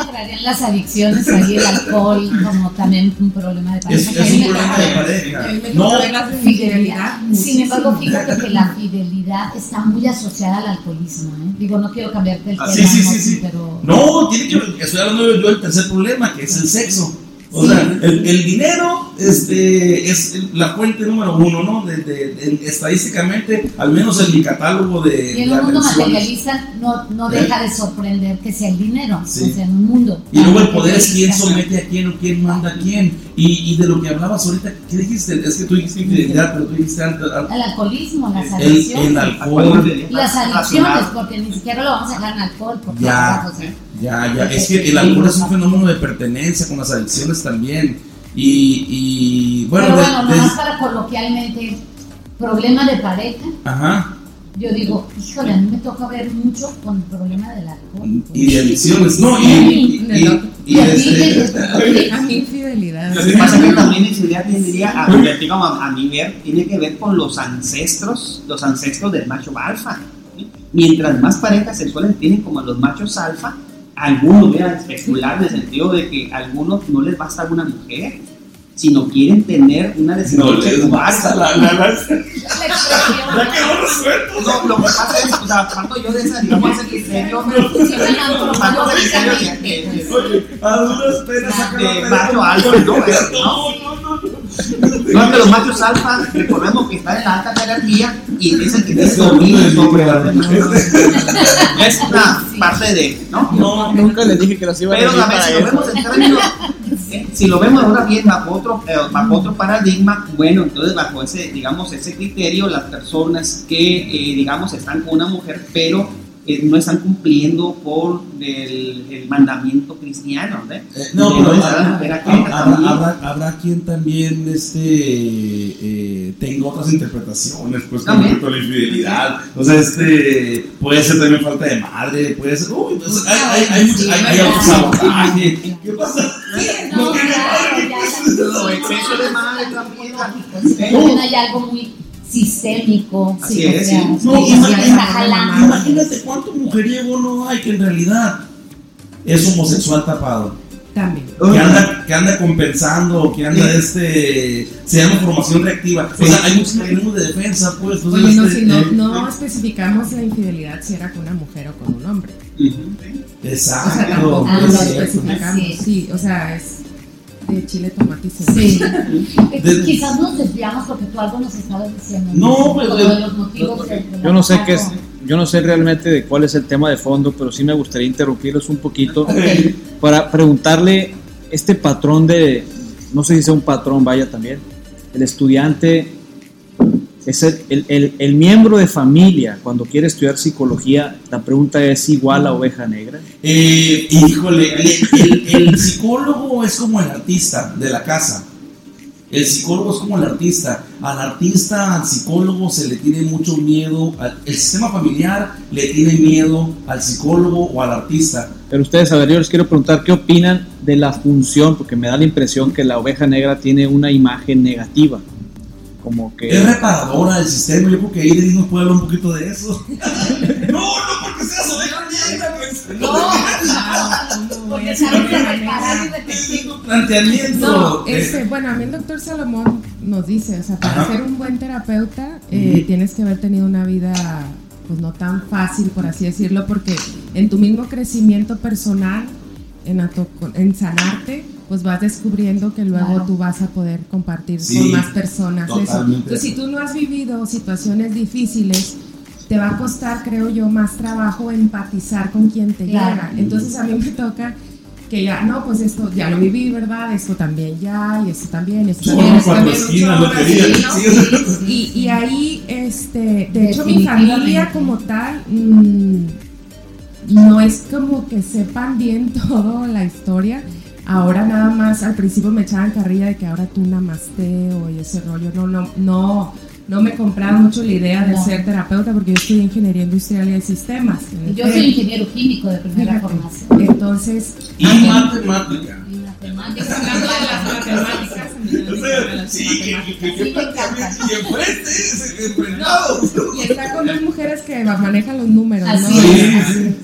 A: entrarían las adicciones, ahí el alcohol, como también un problema de
B: Es,
A: pareja.
B: es
A: mí
B: un problema de
A: ver.
B: pareja. No,
C: infidelidad.
A: Sin embargo, fíjate que la fidelidad está muy asociada al alcoholismo. ¿eh? Digo, no quiero cambiarte el
B: Ah,
A: tema,
B: sí, sí, sí.
A: pero
B: No, tiene que, estoy hablando yo del tercer problema, que es el sexo. O sea, el, el dinero este, es la fuente número uno, ¿no? De, de- de- estadísticamente, al menos en mi catálogo de,
A: y en un mundo materialista no, no deja de sorprender que sea el dinero,
B: Sí.
A: o sea, en un mundo.
B: Y luego el poder es quién somete a quién o quién manda a quién. Y, y de lo que hablabas ahorita, ¿qué dijiste? Es que tú dijiste infidelidad, pero tú dijiste antes, al-
A: El alcoholismo, las adicciones.
B: el alcohol.
A: Las adicciones, porque ni siquiera lo vamos a dejar en alcohol, porque
B: Ya.
A: carajo, o sea,
B: Ya, ya, es que el alcohol es un fenómeno de pertenencia con las adicciones también. Y, y bueno,
A: Pero bueno,
B: de-
A: nomás para coloquialmente, problema de pareja,
B: ajá.
A: yo digo, híjole, a mí me toca ver mucho con el problema del alcohol. pues.
B: y de adicciones, no, y, y, y- y- y
A: Y a ti,
B: este,
C: A mí infidelidad.
D: Lo que pasa es que también infidelidad tendría, a, a, a mi ver, tiene que ver con los ancestros, los ancestros del macho alfa. ¿sí? Mientras más parejas sexuales tienen como los machos alfa, algunos, voy a especular en el sentido de que a algunos no les basta una mujer, sino quieren tener una
B: no
D: descendencia
B: les
D: cubana.
B: la, la, la-
A: la
B: quedó resuelto.
D: No, lo que pasa es, o sea, parto yo de esa, digamos, ese criterio, parto del criterio de, de- de-
B: Oye, a duras penas saca la
D: de
B: pelea.
D: macho alfa, ¿no? ¿no?
B: No, no, no.
D: Es que los machos alfa, recordemos que están en la alta jerarquía y dicen que tienen
B: Es
D: dominio sobre Es una parte de, ¿no?
B: No,
H: Nunca les dije que las iba a
D: Pero también
H: para
D: si lo vemos en términos, eh, si lo vemos ahora bien bajo otro, eh, bajo otro paradigma, bueno, entonces bajo ese, digamos, ese criterio, las personas que, eh, digamos, están con una mujer, pero no están cumpliendo por el, el mandamiento cristiano, ¿no?
B: Eh, no,
D: De
B: pero
D: no
B: habrá, habrá- quien también este, eh, tenga otras interpretaciones pues, con respecto a la infidelidad. O sea, este, puede ser también falta de madre, puede ser. Uy, pues, hay, hay, hay, hay, hay autosabotaje. ¿Qué pasa?
A: No, claro, ya
D: O exceso de madre también.
A: También también hay algo muy sistémico.
D: Así
A: sí,
D: es,
A: o sea,
D: sí.
B: No,
A: que
B: ima-
A: ya
B: ima-
A: está jalando.
B: imagínate cuánto mujeriego no hay que en realidad es homosexual tapado.
C: También.
B: que anda, que anda compensando, que anda este, se llama formación reactiva. O sea, hay muchos mecanismos de defensa, pues. entonces,
C: Oye, no,
B: este,
C: si no,
B: eh,
C: no especificamos la infidelidad si era con una mujer o con un hombre. O sea,
B: Exacto,
C: tampoco
A: Ah,
C: lo
B: es cierto.
C: especificamos.
A: Sí.
C: Sí, o sea, es de chile, tomate y cebolla.
A: Sí. Quizás nos desviamos porque tú algo nos estabas diciendo.
B: No, pues, de-
A: los motivos de- de
H: Yo no sé qué es, yo no sé realmente de cuál es el tema de fondo, pero sí me gustaría interrumpirlos un poquito para preguntarle este patrón de, no sé si sea un patrón, vaya también, el estudiante es el, el- el- el miembro de familia cuando quiere estudiar psicología, la pregunta es igual a oveja negra.
B: Eh, híjole, el, psicólogo es como el artista de la casa. El psicólogo es como el artista. Al artista, al psicólogo se le tiene mucho miedo. el sistema familiar le tiene miedo al psicólogo o al artista.
H: Pero ustedes, a ver, yo les quiero preguntar qué opinan de la función, porque me da la impresión que la oveja negra tiene una imagen negativa. Como que...
B: Es reparadora del sistema. Yo creo que ahí nos puede hablar un poquito de eso. no, no porque seas oveja negra, pues.
A: No, y detective.
B: tu planteamiento.
C: No, este, bueno, a mí el doctor Salomón nos dice, o sea, para
B: Ajá.
C: ser un buen terapeuta eh,
B: Ujú.
C: tienes que haber tenido una vida, pues no tan fácil, por así decirlo, porque en tu mismo crecimiento personal, en, en sanarte, pues vas descubriendo que luego
A: Claro.
C: tú vas a poder compartir
B: Sí,
C: con más personas eso. Entonces, si tú no has vivido situaciones difíciles, te va a costar, creo yo, más trabajo empatizar con quien te
A: Claro.
C: llega. Entonces a mí me toca que ya, no, pues esto ya lo viví, ¿verdad? Esto también ya, y esto también, esto. Y, y ahí, este, de hecho, mi familia como tal, mm, no es como que sepan bien toda la historia. Ahora nada más, al principio me echaban carrilla de que ahora tú namasteo y ese rollo. No, no, no, no me compraron mucho la idea de
A: No.
C: ser terapeuta porque yo estudié ingeniería industrial y de sistemas.
A: Yo soy ingeniero químico de primera
C: Fíjate.
A: formación.
C: Entonces,
B: Y matemática.
A: Y matemáticas.
C: hablando de las matemáticas,
B: Sí, que,
A: Sí,
B: enfrente.
C: Y está con dos mujeres que manejan los números, ¿no?
A: Así
B: es.
C: Así es.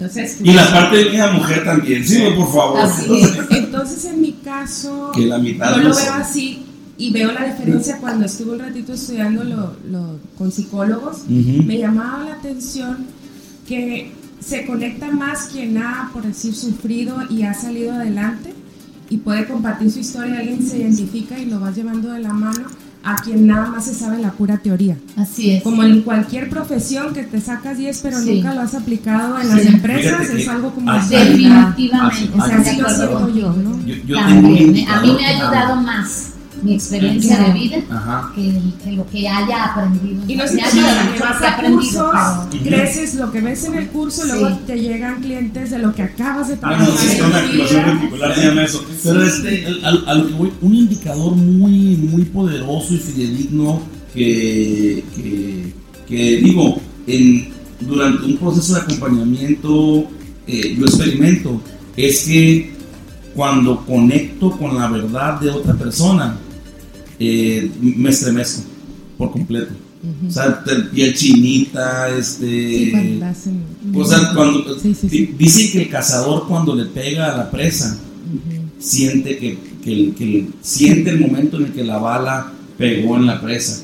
C: Entonces,
B: Y la parte de la mujer también, sí, por favor.
A: Así es.
C: entonces en mi caso,
B: Que la mitad
C: yo lo veo así y veo la diferencia cuando estuve un ratito estudiando lo, lo- con psicólogos. Me llamaba la atención que se conecta más quien ha, por decir, sufrido y ha salido adelante y puede compartir su historia, alguien se identifica y lo vas llevando de la mano a quien nada más se sabe la pura teoría.
A: Así es.
C: Como en cualquier profesión que te sacas 10 pero
A: Sí.
C: nunca lo has aplicado en las empresas,
B: Fíjate
C: es algo como...
B: Ah,
A: Definitivamente.
C: O sea, así lo siento yo. ¿no?
B: Yo, yo tengo un
A: También. A mí me ha ayudado más mi experiencia de vida
B: Ajá.
A: que, que lo que haya aprendido.
C: Y no
A: mucho lo
C: vas a
A: aprendido.
C: cursos,
A: pero-
C: creces lo que ves en el curso, luego
A: Sí.
C: te llegan clientes de lo que acabas de
B: Ah,
C: trabajar.
B: no, sí, una activación se llama eso. Pero este, a lo que voy, un indicador muy, muy poderoso y fidedigno que, que, que digo, en, durante un proceso de acompañamiento, eh, yo experimento, es que cuando conecto con la verdad de otra persona, eh, me estremezco por completo. O sea, te- piel chinita, este...
C: Sí, hacen-
B: O sea, cuando
C: Sí, sí, sí.
B: di- dicen que el cazador cuando le pega a la presa siente que, que el- que el- siente el momento en el que la bala pegó en la presa.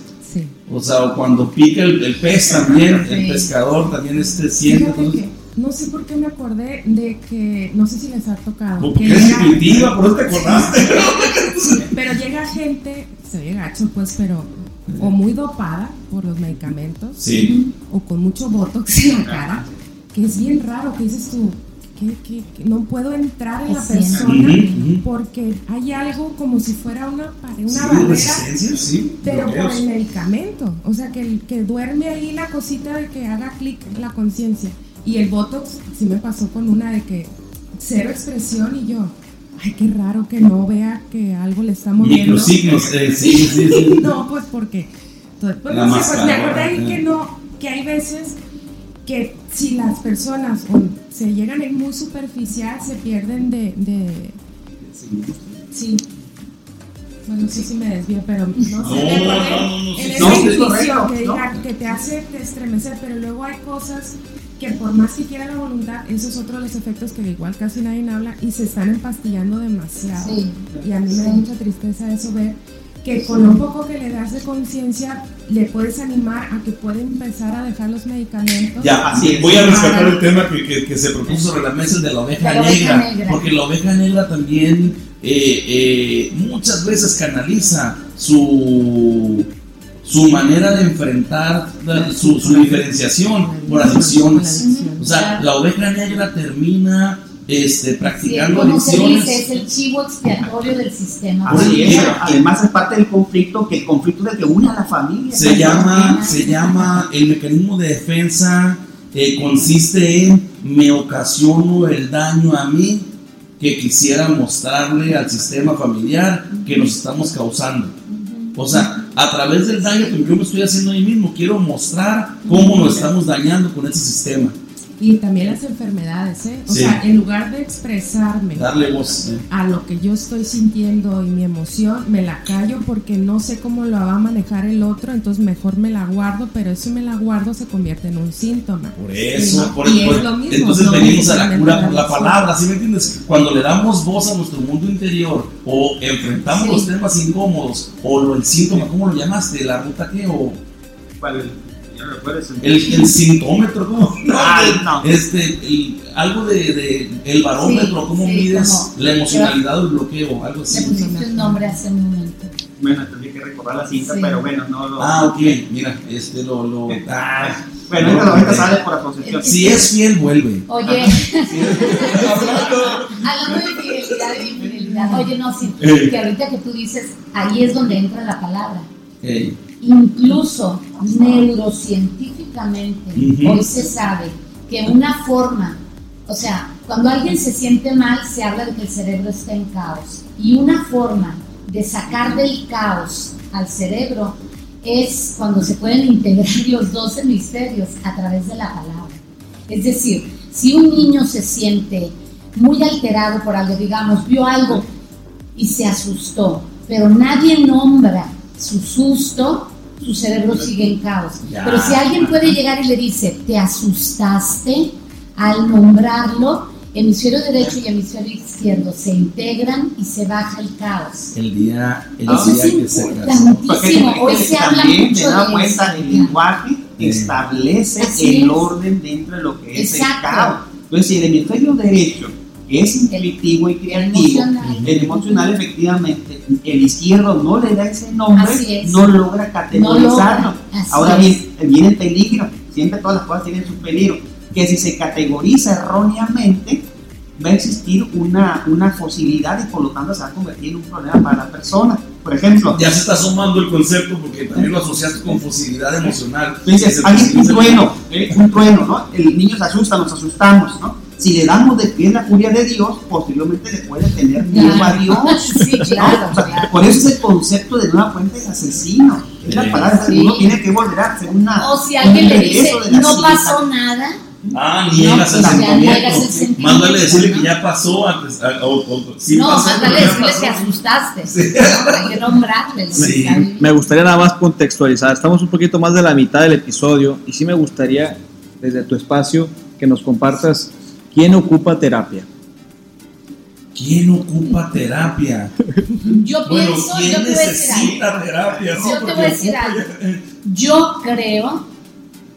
B: O sea, o cuando pica el, el pez también, el pescador también este siente.
C: No sé por qué me acordé de que, no sé si les ha tocado,
B: porque
C: que
B: es intuitiva, por eso te acordaste.
C: pero llega gente, se oye gacho pues, pero o muy dopada por los medicamentos,
B: Sí.
C: o con mucho botox en la cara, que es bien raro, que dices tú, que, que- que no puedo entrar en la persona porque hay algo como si fuera una una
B: Sí,
C: barrera,
B: sí.
C: pero por el medicamento. O sea, que, el- que duerme ahí la cosita de que haga clic la conciencia. Y el botox sí me pasó con una de que cero expresión y yo, ay, qué raro que no vea que algo le está moviendo.
B: Microsignos, eh, sí, sí, sí.
C: no, pues porque. Pues, pues,
B: La
C: no sé, pues, me acordé ahí que no, que hay veces que si las personas se llegan ir muy superficial, se pierden de. de sí. Bueno, no sé si me desvío, pero no sé.
B: No,
C: me acordé
B: no, no, no, sí,
C: en
B: no,
C: esa
B: sí, es
C: intuición
B: correcto,
C: que,
B: ¿no?
C: diga, que te hace te estremecer, pero luego hay cosas que por más que quiera la voluntad, eso es otro de los efectos que igual casi nadie habla y se están empastillando demasiado.
A: Sí.
C: Y a mí me da mucha tristeza eso ver que con un poco que le das de conciencia le puedes animar a que pueda empezar a dejar los medicamentos.
B: Ya,
D: Así
B: voy a rescatar el tema que, que- que se propuso sobre la mesa de la oveja,
A: De la oveja
B: negra,
A: negra.
B: porque la oveja negra también eh, eh, muchas veces canaliza su, su manera de enfrentar la- su, su diferenciación por adicciones. O sea, la oveja negra termina este,
A: Sí,
B: practicando
A: se
B: adicciones.
A: dice, es el chivo expiatorio del sistema.
D: Así es,
B: Mira,
D: además es parte del conflicto, que el conflicto es el que une a la familia.
B: Se llama, se llama el mecanismo de defensa, eh, consiste en me ocasiono el daño a mí que quisiera mostrarle al sistema familiar que nos estamos causando. O sea, a través del daño que yo me estoy haciendo a mismo, quiero mostrar cómo nos estamos dañando con ese sistema.
C: Y también las enfermedades, ¿eh? O
B: Sí.
C: sea, en lugar de expresarme
B: Darle voz. ¿eh?
C: a lo que yo estoy sintiendo y mi emoción, me la callo porque no sé cómo lo va a manejar el otro, entonces mejor me la guardo, pero eso me la guardo se convierte en un síntoma.
B: Por eso,
C: Sí,
B: por,
C: y es lo mismo,
B: entonces
C: no
B: venimos a la cura por
C: la
B: palabra, ¿sí me entiendes? Cuando le damos voz a nuestro mundo interior o enfrentamos
A: Sí.
B: los temas incómodos o lo, el síntoma, ¿cómo lo llamaste? ¿La ruta qué? O
D: ¿Cuál? No
B: el, el sintómetro, ¿cómo? No,
D: Ah, no.
B: Este, el- algo de, de- el barómetro,
A: Sí,
B: ¿cómo
A: sí,
B: mides
A: como-
B: la emocionalidad o el bloqueo? Algo
A: Le
B: así.
A: pusiste un nombre hace un momento.
D: Bueno, tendría que recordar la cinta,
A: Sí.
D: pero bueno, no lo.
B: Ah, ok, mira, este lo... lo ah,
D: Bueno, ahorita, ahorita sale por asociación.
B: si es fiel, vuelve.
A: Oye,
B: Hablando-
A: de fidelidad y de infidelidad, oye, no, sí,
B: Eh.
A: que ahorita que tú dices, ahí es donde entra la palabra. Incluso neurocientíficamente, hoy se sabe que una forma, o sea, cuando alguien se siente mal, se habla de que el cerebro está en caos. Y una forma de sacar del caos al cerebro es cuando se pueden integrar los dos hemisferios a través de la palabra. Es decir, si un niño se siente muy alterado por algo, digamos, vio algo y se asustó, pero nadie nombra su susto, su cerebro sigue en caos.
B: Ya.
A: Pero si alguien puede llegar y le dice, te asustaste, al nombrarlo, hemisferio derecho y hemisferio izquierdo se integran y se baja el caos.
B: El día, el
A: Eso
B: día
A: es
B: que se casó.
A: importantísimo. Hoy se habla
D: también
A: mucho
D: me da
A: de
D: cuenta
A: eso.
D: el lenguaje establece
A: Así
D: el
A: es.
D: orden dentro de lo que es
A: Exacto.
D: el caos. Entonces, si el hemisferio derecho es intuitivo y
A: El
D: creativo,
A: emocional.
D: el emocional efectivamente, el izquierdo no le da ese nombre, no logra categorizarlo.
A: logra, así
D: Ahora bien, viene el peligro, siempre todas las cosas tienen su peligro, que si se categoriza erróneamente, va a existir una, una fosilidad y por lo tanto se va a convertir en un problema para la persona. Por ejemplo,
B: Ya se está sumando el concepto porque también lo asociaste con fosilidad emocional. Se
D: hay un trueno, ¿eh? un trueno, ¿no? El niño se asusta, nos asustamos, ¿no? Si le damos de pie la furia de Dios, posteriormente le puede tener miedo a Dios.
A: Sí, claro,
D: O sea,
A: claro.
D: Por eso es el concepto de nueva fuente es asesino. Es la palabra,
A: Sí.
D: uno tiene que volver a hacer una.
A: O si alguien le dice,
D: de
A: no pasó nada,
B: Ah,
A: No,
B: el
A: pues ya
B: sentimiento. Mándale decirle
A: ¿no?
B: que ya pasó antes. a- o- sí
A: no,
B: pasó,
A: mándale decirle que asustaste.
B: Sí.
A: ¿no? Hay que nombrarle.
B: Sí.
H: Me gustaría nada más contextualizar. Estamos un poquito más de la mitad del episodio y sí me gustaría, desde tu espacio, que nos compartas quién ocupa terapia.
B: ¿Quién ocupa terapia?
A: Yo
B: Bueno,
A: pienso,
B: ¿quién
A: yo te voy a decir algo.
B: necesita terapia? no?
A: Yo te voy a decir
B: ocupa-
A: algo. Yo creo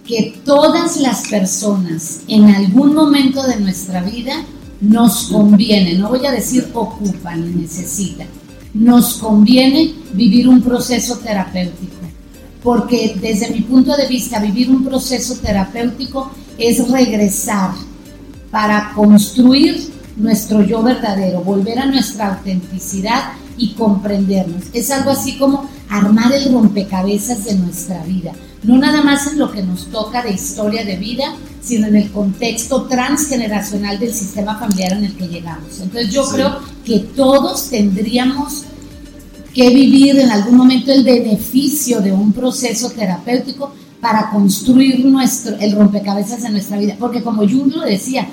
A: que todas las personas en algún momento de nuestra vida nos conviene, no voy a decir ocupan y necesitan, nos conviene vivir un proceso terapéutico. Porque desde mi punto de vista, vivir un proceso terapéutico es regresar para construir nuestro yo verdadero, volver a nuestra autenticidad y comprendernos. Es algo así como armar el rompecabezas de nuestra vida, no nada más en lo que nos toca de historia de vida, sino en el contexto transgeneracional del sistema familiar en el que llegamos. Entonces yo
B: Sí.
A: creo que todos tendríamos que vivir en algún momento el beneficio de un proceso terapéutico para construir nuestro, el rompecabezas de nuestra vida. Porque como Jung lo decía,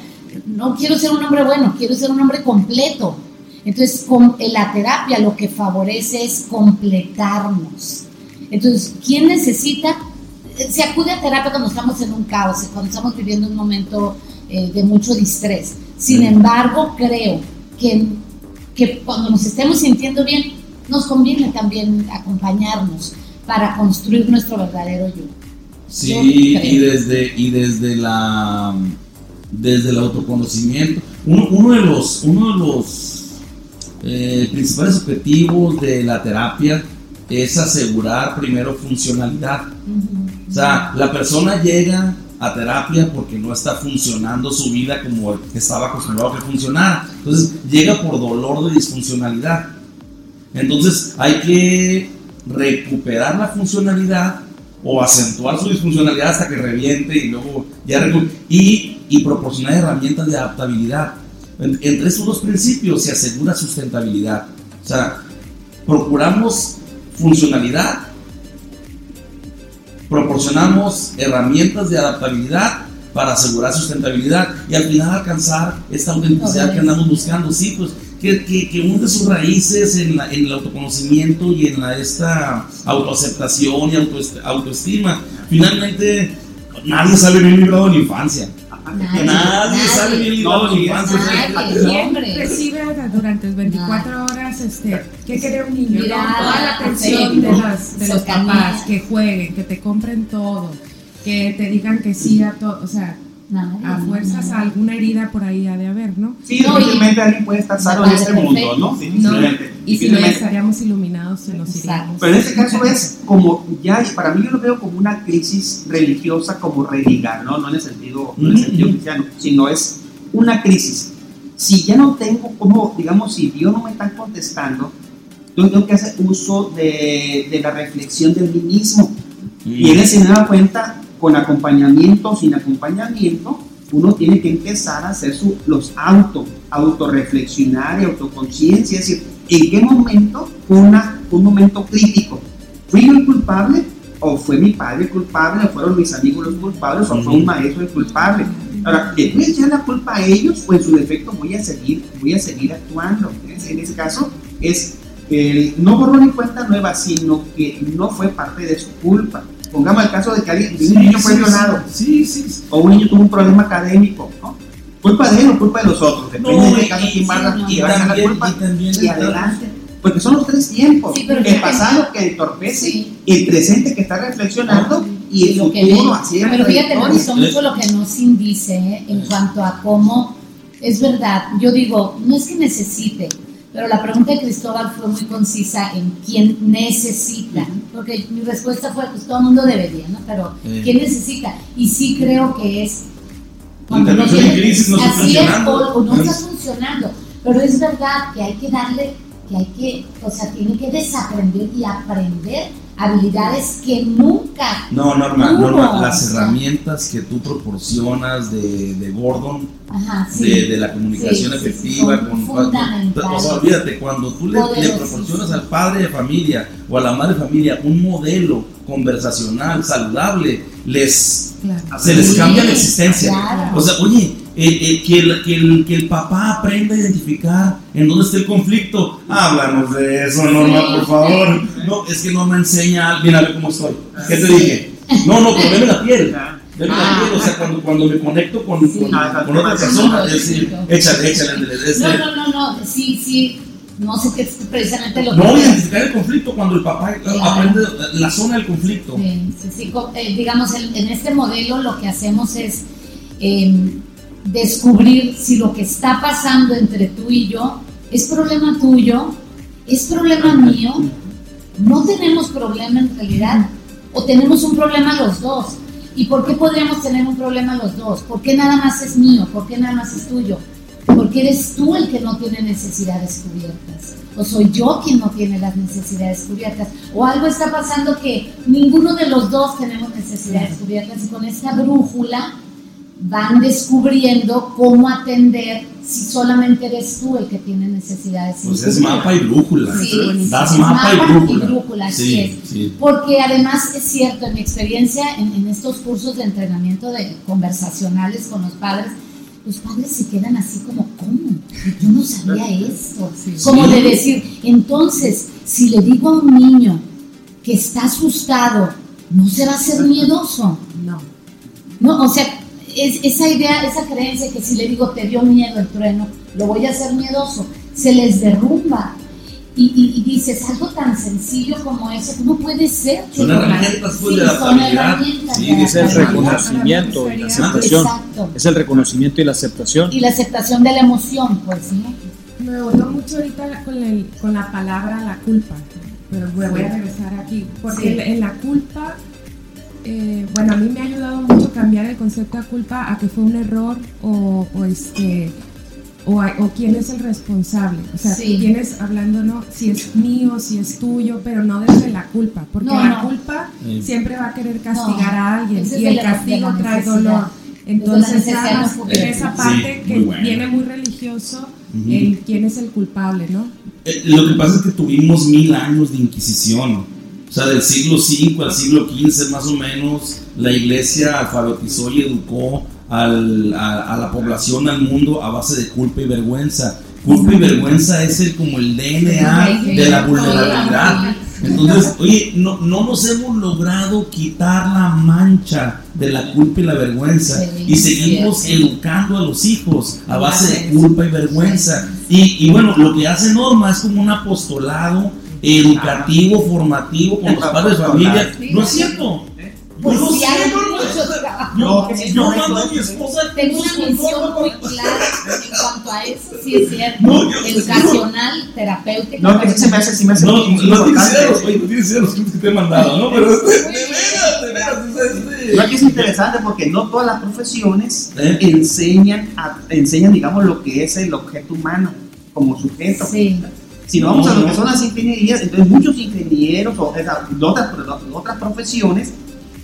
A: no quiero ser un hombre bueno, quiero ser un hombre completo. Entonces, con en la terapia lo que favorece es completarnos. Entonces, ¿quién necesita? Se acude a terapia cuando estamos en un caos, cuando estamos viviendo un momento eh, de mucho distrés. Sin embargo, creo que, que cuando nos estemos sintiendo bien, nos conviene también acompañarnos para construir nuestro verdadero yo.
B: Sí, y desde, y desde la desde el autoconocimiento. Uno, uno de los, uno de los eh, principales objetivos de la terapia es asegurar primero funcionalidad. O sea, la persona llega a terapia porque no está funcionando su vida como estaba acostumbrado a que funcionara. Entonces llega por dolor de disfuncionalidad. Entonces hay que recuperar la funcionalidad o acentuar su disfuncionalidad hasta que reviente y luego ya y, y proporcionar herramientas de adaptabilidad. Entre esos dos principios se asegura sustentabilidad. O sea, procuramos funcionalidad, proporcionamos herramientas de adaptabilidad para asegurar sustentabilidad y al final alcanzar esta autenticidad que andamos buscando. Sí, pues que, que, que hunde sus raíces en, la, en, el autoconocimiento y en la, esta autoaceptación y autoestima. Finalmente, nadie sale bien librado en la infancia. Nadie, nadie, sale bien librado en la infancia.
C: Nadie, recibe durante 24 horas, este, ¿qué quiere un niño? Toda la atención de, las, de los papás, que jueguen, que te compren todo, que te digan que sí a todo, o sea, a fuerzas alguna herida por ahí ha de haber, ¿no?
D: Sí, difícilmente alguien puede estar sano en este mundo, ¿no?
C: y si no estaríamos iluminados, se nos iríamos.
D: Pero en este caso es como, ya, para mí yo lo veo como una crisis religiosa, como religar, ¿no? No en el sentido, no en el sentido cristiano, sino es una crisis. Si ya no tengo como, digamos, si Dios no me está contestando, yo tengo que hacer uso de, de la reflexión de mí mismo. Y en ese me da cuenta con acompañamiento o sin acompañamiento, uno tiene que empezar a hacer su, los auto, autorreflexionar y autoconciencia, es decir, en qué momento fue una, un momento crítico. ¿Fui yo el culpable? ¿O fue mi padre culpable? ¿O fueron mis amigos los culpables? ¿O fue un maestro el culpable? Ahora, ¿le voy a echar la culpa a ellos? Pues en su defecto voy a seguir, voy a seguir actuando. En ese caso, es el no borró ni cuenta nueva, sino que no fue parte de su culpa. Pongamos el caso de que alguien, un niño fue violado, o un niño tuvo un problema académico, ¿no? Culpa de él o culpa de los otros, depende no, del caso quién va a la culpa y, adelante. Porque son los tres tiempos, el pasado que entorpece, el presente que está reflexionando y el futuro así
A: Pero fíjate, me gustó mucho lo que nos indice ¿eh? en cuanto a cómo, es verdad, yo digo, no es que necesite, pero la pregunta de Cristóbal fue muy concisa en quién necesita, porque mi respuesta fue, pues todo el mundo debería, ¿no? Pero ¿quién necesita? Y sí creo que es
B: cuando no tiene, no así es,
A: o, no está funcionando, pero es verdad que hay que darle, que hay que, o sea, tiene que desaprender y aprender habilidades que nunca.
B: No, Norma, Norma las herramientas que tú proporcionas de, de Gordon, de, la comunicación efectiva, con, olvídate, cuando tú le, proporcionas al padre de familia o a la madre de familia un modelo conversacional, saludable, les se les cambia la existencia. O sea, oye, que, el, que, el, que, el, papá aprenda a identificar en dónde está el conflicto. Háblanos de eso, Norma, por favor. No, es que no me enseña, mira, a ver cómo estoy. ¿Qué te dije? No, no, pero veme la piel. Veme la piel, o sea, cuando, cuando me conecto con, con, con otra persona, es decir, échale, échale.
A: No, no, no, no, sí, sí. No sé qué es precisamente lo
B: que. No, identificar el conflicto cuando el papá aprende la zona del conflicto.
A: Sí, sí, sí. Eh, digamos, en, en, este modelo lo que hacemos es. Eh, descubrir si lo que está pasando entre tú y yo es problema tuyo, es problema mío, no tenemos problema en realidad, o tenemos un problema los dos. ¿Y por qué podríamos tener un problema los dos? ¿Por qué nada más es mío? ¿Por qué nada más es tuyo? Porque eres tú el que no tiene necesidades cubiertas. O soy yo quien no tiene las necesidades cubiertas. O algo está pasando que ninguno de los dos tenemos necesidades cubiertas. Y con esta brújula van descubriendo cómo atender si solamente eres tú el que tiene necesidades.
B: Pues es mapa y brújula.
A: Sí, das mapa, y brújula. sí, sí. Porque además es cierto, en mi experiencia en, estos cursos de entrenamiento de conversacionales con los padres, los padres se quedan así como, ¿cómo? Yo no sabía esto. Como de decir, entonces, si le digo a un niño que está asustado, ¿no se va a hacer miedoso? No. No, o sea, es, esa idea, esa creencia que si le digo te dio miedo el trueno, lo voy a hacer miedoso, se les derrumba. Y, y, dices, algo tan sencillo como eso, ¿cómo puede ser?
B: Son herramientas pues, de
E: la Sí, es el reconocimiento y la aceptación. Es el reconocimiento y la aceptación.
A: Y la aceptación de la emoción, pues, ¿no?
C: Me volvió mucho ahorita con, el, con la palabra la culpa, pero voy a regresar aquí, porque en la culpa eh, bueno, a mí me ha ayudado mucho cambiar el concepto de culpa a que fue un error o, o este o, a- o quién es el responsable. O sea,
A: Sí.
C: quién es hablando, ¿no? Si es mío, si es tuyo, pero no desde la culpa. Porque
A: No,
C: la
A: no.
C: culpa siempre va a querer castigar
A: No,
C: a alguien
A: ese
C: y el castigo trae dolor. Entonces, en esa parte que
B: bueno.
C: viene muy religioso, el quién es el culpable, ¿no?
B: Eh, Lo que pasa es que tuvimos mil años de Inquisición. O sea, del siglo V al siglo XV más o menos, la iglesia alfabetizó y educó al- a, a la población, al mundo, a base de culpa y vergüenza. Culpa y vergüenza es el, como el DNA de la vulnerabilidad. Entonces, oye, no, no nos hemos logrado quitar la mancha de la culpa y la vergüenza y seguimos educando a los hijos a base de culpa y vergüenza. Y, y bueno, lo que hace Norma es como un apostolado educativo, formativo con los padres de familia. No es cierto.
A: Pues hay mucho trabajo.
D: No, que sí,
B: Yo mando a mi esposa
A: Tengo una
B: Norma
A: muy clara en cuanto a eso, sí es cierto.
B: No, yo-
A: Educacional, terapéutica.
D: No, que sí se me hace, sí me hace
B: No, no tienes idea, los- oye, no tienes idea los clips que te he mandado, ¿no? Pero de veras, de veras,
D: No, que es interesante porque no todas las profesiones
B: ¿Eh?
D: enseñan, a- enseñan, digamos, lo que es el objeto humano como sujeto.
A: Sí.
D: Si no vamos
B: No,
D: a lo
B: no.
D: que son las ingenierías, entonces muchos ingenieros o esa- de otras, de otras profesiones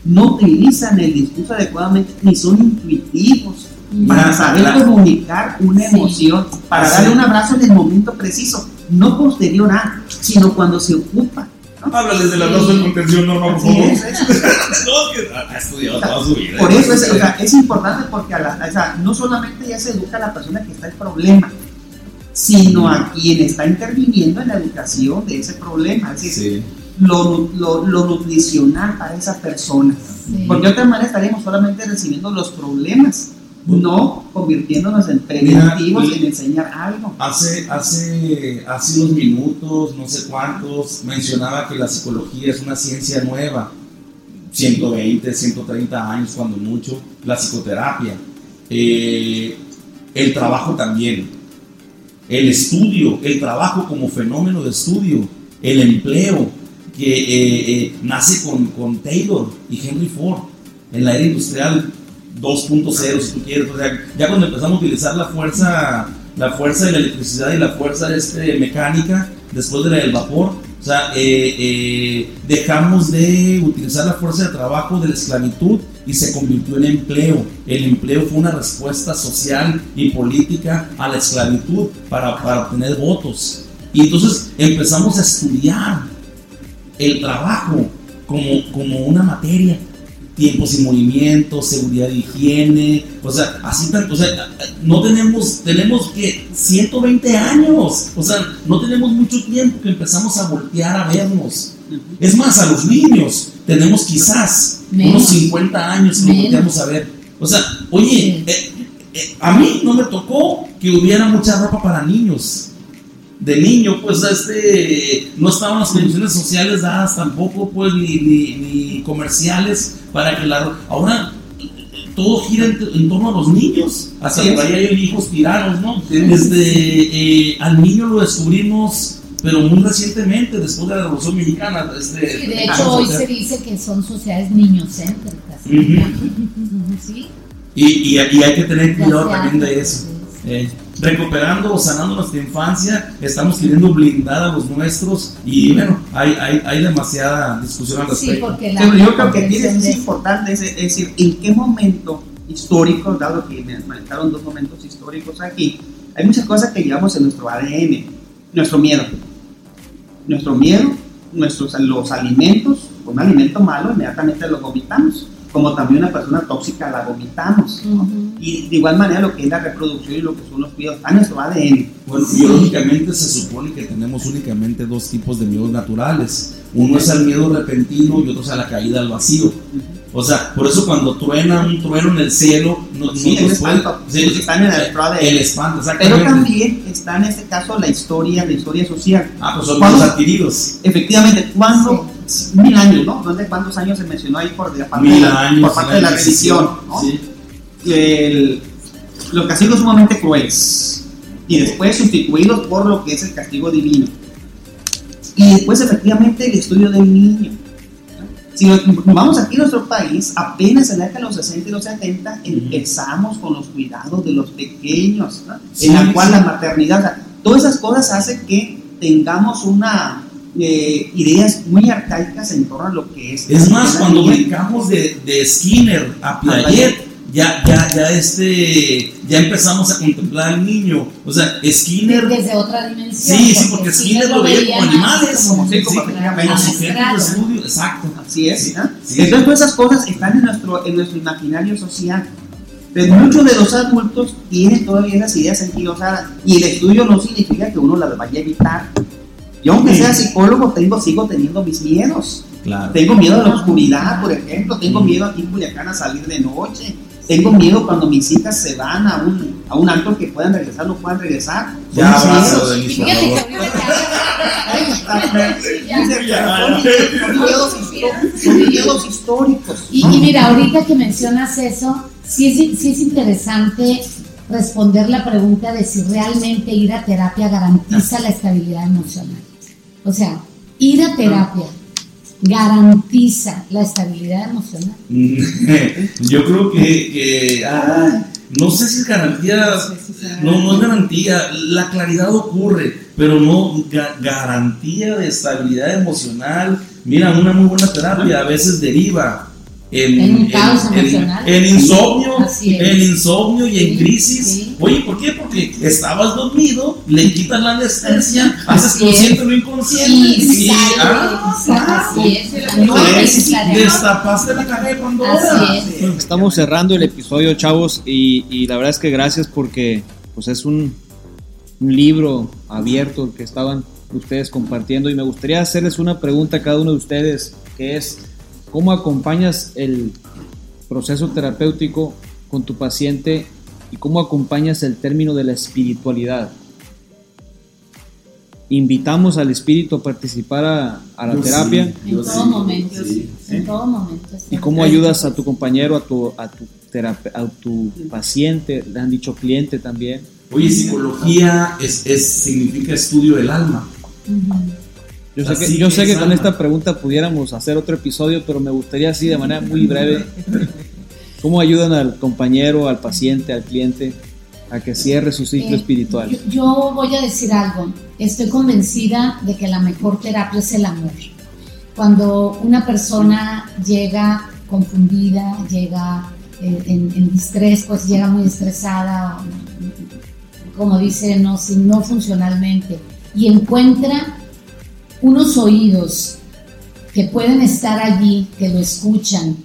D: no utilizan el discurso adecuadamente ni son intuitivos para
B: Ya,
D: saber
B: claro.
D: comunicar una
A: Sí.
D: emoción, para
B: Así.
D: darle un abrazo en el momento preciso, no posterior a, sino cuando se ocupa. ¿no?
B: Háblales del abrazo de contención, Norma, por
D: Así
B: favor.
D: es, es-
B: No, que ha ha estudiado toda su vida.
D: Por eso es, o sea, es importante porque a la- o sea, no solamente ya se educa a la persona que está el problema, sino a quien está interviniendo en la educación de ese problema, es decir,
B: Sí.
D: lo, lo, lo nutricional para esa persona.
A: Sí.
D: Porque de otra manera estaríamos solamente recibiendo los problemas, no convirtiéndonos en preventivos
B: Mira, y-
D: en enseñar algo.
B: Hace, hace, hace unos minutos, no sé cuántos, mencionaba que la psicología es una ciencia nueva. 120, 130 años, cuando mucho, la psicoterapia. Eh, el trabajo también. El estudio, el trabajo como fenómeno de estudio. El empleo, que eh, eh, nace con, con Taylor y Henry Ford en la era industrial 2.0, si tú quieres. O sea, ya cuando empezamos a utilizar la fuerza, la fuerza de la electricidad y la fuerza este, mecánica, después de la del vapor, o sea, eh, eh, dejamos de utilizar la fuerza de trabajo de la esclavitud y se convirtió en empleo. El empleo fue una respuesta social y política a la esclavitud para, para obtener votos. Y entonces empezamos a estudiar el trabajo como, como una materia. Tiempos y movimientos, seguridad y higiene, o sea, así tanto, o sea, no tenemos, tenemos que 120 años, o sea, no tenemos mucho tiempo que empezamos a voltear a vernos. Es más, a los niños tenemos quizás
A: Menos.
B: unos 50 años que nos volteamos a ver. O sea, oye, eh, eh, a mí no me tocó que hubiera mucha ropa para niños de niño, pues este, no estaban las condiciones sociales dadas tampoco, pues, ni, ni, ni comerciales para que la... Ahora todo gira en, en torno a los niños, hasta por ahí hay hijos tiranos, ¿no?
D: Sí.
B: Este, eh, al niño lo descubrimos, pero muy recientemente, después de la Revolución Mexicana. Este,
A: Sí, de hecho, hoy se dice que son sociedades niñocéntricas.
B: Ujú.
A: Sí.
B: y, y, y hay que tener cuidado
A: Ya
B: también de eso. Eh, recuperando o sanando nuestra infancia, estamos queriendo blindar a los nuestros y bueno, hay, hay, hay demasiada discusión al
A: Sí,
B: respecto.
A: porque la
D: Pero yo creo que aquí
A: comprensión
D: es,
A: de-
D: es importante, es, es decir, en qué momento histórico, dado que me marcaron dos momentos históricos aquí, hay muchas cosas que llevamos en nuestro ADN, nuestro miedo. Nuestro miedo, nuestros, los alimentos, un alimento malo inmediatamente lo vomitamos, como también una persona tóxica la vomitamos. ¿no?
A: Ujú.
D: Y de igual manera lo que es la reproducción y lo que son los cuidados, a nuestro ADN.
B: Bueno, biológicamente se supone que tenemos únicamente dos tipos de miedos naturales. Uno es al miedo repentino y otro es a la caída al vacío. O sea, por eso cuando truena un trueno en el cielo, no,
D: Sí,
B: no
D: el espanto,
B: sí,
D: porque están en nuestro ADN.
B: el espanto,
D: Pero también está en este caso la historia, la historia social.
B: Ah, pues son
D: ¿Cuándo?
B: los adquiridos.
D: Efectivamente, cuando mil años, ¿no? Sé cuántos años se mencionó ahí por, de parte,
B: Mil años.
D: por parte de la religión, ¿no?
B: Sí.
D: El- los castigos sumamente crueles y después sustituidos por lo que es el castigo divino. Y después, efectivamente, el estudio del niño. Si nos, vamos aquí a nuestro país, apenas en la década de los 60 y los 70 empezamos con los cuidados de los pequeños, ¿no?
B: Sí,
D: en la cual
B: sí.
D: la maternidad, o sea, todas esas cosas hacen que tengamos una eh, ideas muy arcaicas en torno a lo que es.
B: Es más, cuando brincamos de, de Skinner a Piaget. Ya, ya, ya, este, ya empezamos a contemplar al niño. O sea, Skinner.
A: Desde otra dimensión.
B: Sí, sí, porque Skinner lo veía como animales.
A: como-
D: Sí, como
B: Sí, estudio, exacto.
D: Así es. ¿no?
B: Sí.
D: Entonces, todas esas cosas están en nuestro, en nuestro imaginario social. Pero muchos de los adultos tienen todavía esas ideas anquilosadas y el estudio no significa que uno las vaya a evitar. Yo, aunque sea psicólogo, tengo, sigo teniendo mis miedos.
B: Claro.
D: Tengo miedo a la oscuridad, por ejemplo. Tengo miedo aquí en Culiacán a salir de noche. Tengo miedo cuando mis hijas se van a un, a un alto que puedan regresar, no puedan regresar.
B: Ya abrazo
D: miedos.
B: de
A: fíjate
D: Son miedos históricos.
A: Y, y mira, ahorita que mencionas eso, sí es, sí es interesante responder la pregunta de si realmente ir a terapia garantiza la estabilidad emocional. O sea, ir a terapia garantiza la estabilidad emocional.
B: Yo creo que, que, ah, no sé si es garantía, no, no es garantía, la claridad ocurre, pero no ga- garantía de estabilidad emocional. Mira, una muy buena terapia a veces deriva en,
A: En un caos emocional.
B: en insomnio, en insomnio y en crisis. Oye, ¿por qué? Porque estabas dormido, le quitan la anestesia, haces consciente lo inconsciente
A: Y
B: ah, destapaste la caja de Pandora.
A: Es.
H: Estamos cerrando el episodio, chavos, y, y la verdad es que gracias porque pues es un, un libro abierto que estaban ustedes compartiendo y me gustaría hacerles una pregunta a cada uno de ustedes, que es, ¿cómo acompañas el proceso terapéutico con tu paciente y cómo acompañas el término de la espiritualidad? Invitamos al espíritu a participar a, a la
B: Yo
H: terapia.
B: sí,
A: En todo
B: sí,
A: momento,
B: sí,
A: en
B: sí.
A: todo momento.
H: ¿Y cómo ayudas a tu compañero, a tu, a tu, terape- a tu paciente? Le han dicho cliente también.
B: Oye, psicología es, es- significa estudio del alma.
A: Ujú.
H: Yo sé que, yo sé que con esta pregunta pudiéramos hacer otro episodio, pero me gustaría así de manera muy breve. ¿Cómo ayudan al compañero, al paciente, al cliente a que cierre su ciclo
A: Eh,
H: espiritual?
A: Yo, yo voy a decir algo. Estoy convencida de que la mejor terapia es el amor. Cuando una persona llega confundida, llega eh, en, en distrés, pues llega muy estresada, como dice, no, si no funcionalmente, y encuentra unos oídos que pueden estar allí, que lo escuchan,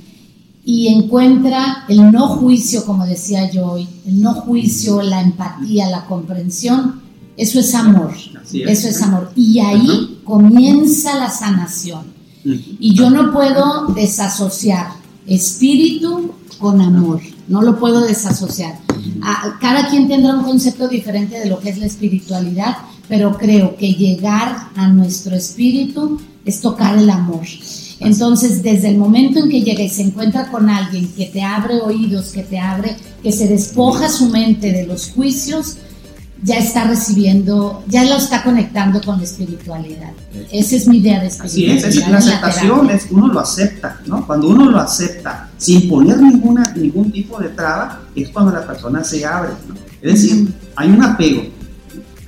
A: y encuentra el no juicio, como decía yo hoy, el no juicio, la empatía, la comprensión, eso es amor,
D: es.
A: eso es amor. Y ahí comienza la sanación. Y yo no puedo desasociar espíritu con amor, no lo puedo desasociar. Cada quien tendrá un concepto diferente de lo que es la espiritualidad, pero creo que llegar a nuestro espíritu es tocar el amor. Entonces, desde el momento en que llega y se encuentra con alguien que te abre oídos, que te abre, que se despoja su mente de los juicios, ya está recibiendo, ya lo está conectando con la espiritualidad. Esa es mi idea de
D: Así
A: espiritualidad.
D: es, es
A: en
D: la aceptación es que uno lo acepta, ¿no? Cuando uno lo acepta sin poner ninguna, ningún tipo de traba, es cuando la persona se abre, ¿no? Es decir, hay un apego,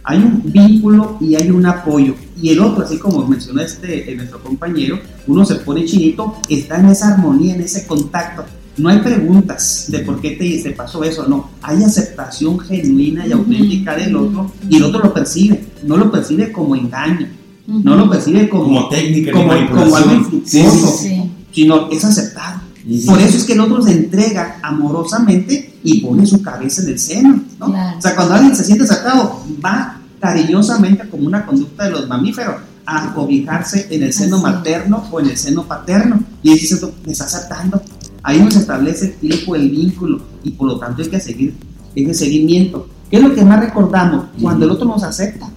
D: hay un vínculo y hay un apoyo. Y el otro, así como mencionó este, eh, nuestro compañero, uno se pone chinito, está en esa armonía, en ese contacto. No hay preguntas de por qué te, te pasó eso, no. Hay aceptación genuina y auténtica del otro y el otro lo percibe. No lo percibe como engaño, no lo percibe como,
B: Como técnica
D: como, como algo.
B: Sí,
D: infructuoso,
B: sí,
A: Sí.
D: sino es aceptado.
B: sí.
D: Por eso es que el otro se entrega amorosamente y pone su cabeza en el seno. ¿no?
A: Claro.
D: O sea, cuando alguien se siente aceptado, va cariñosamente, como una conducta de los mamíferos, a cobijarse en el seno materno o en el seno paterno. Y dice, me está aceptando. Ahí nos establece el tiempo, el vínculo, y por lo tanto hay que seguir ese seguimiento. ¿Qué es lo que más recordamos? Cuando el otro nos acepta,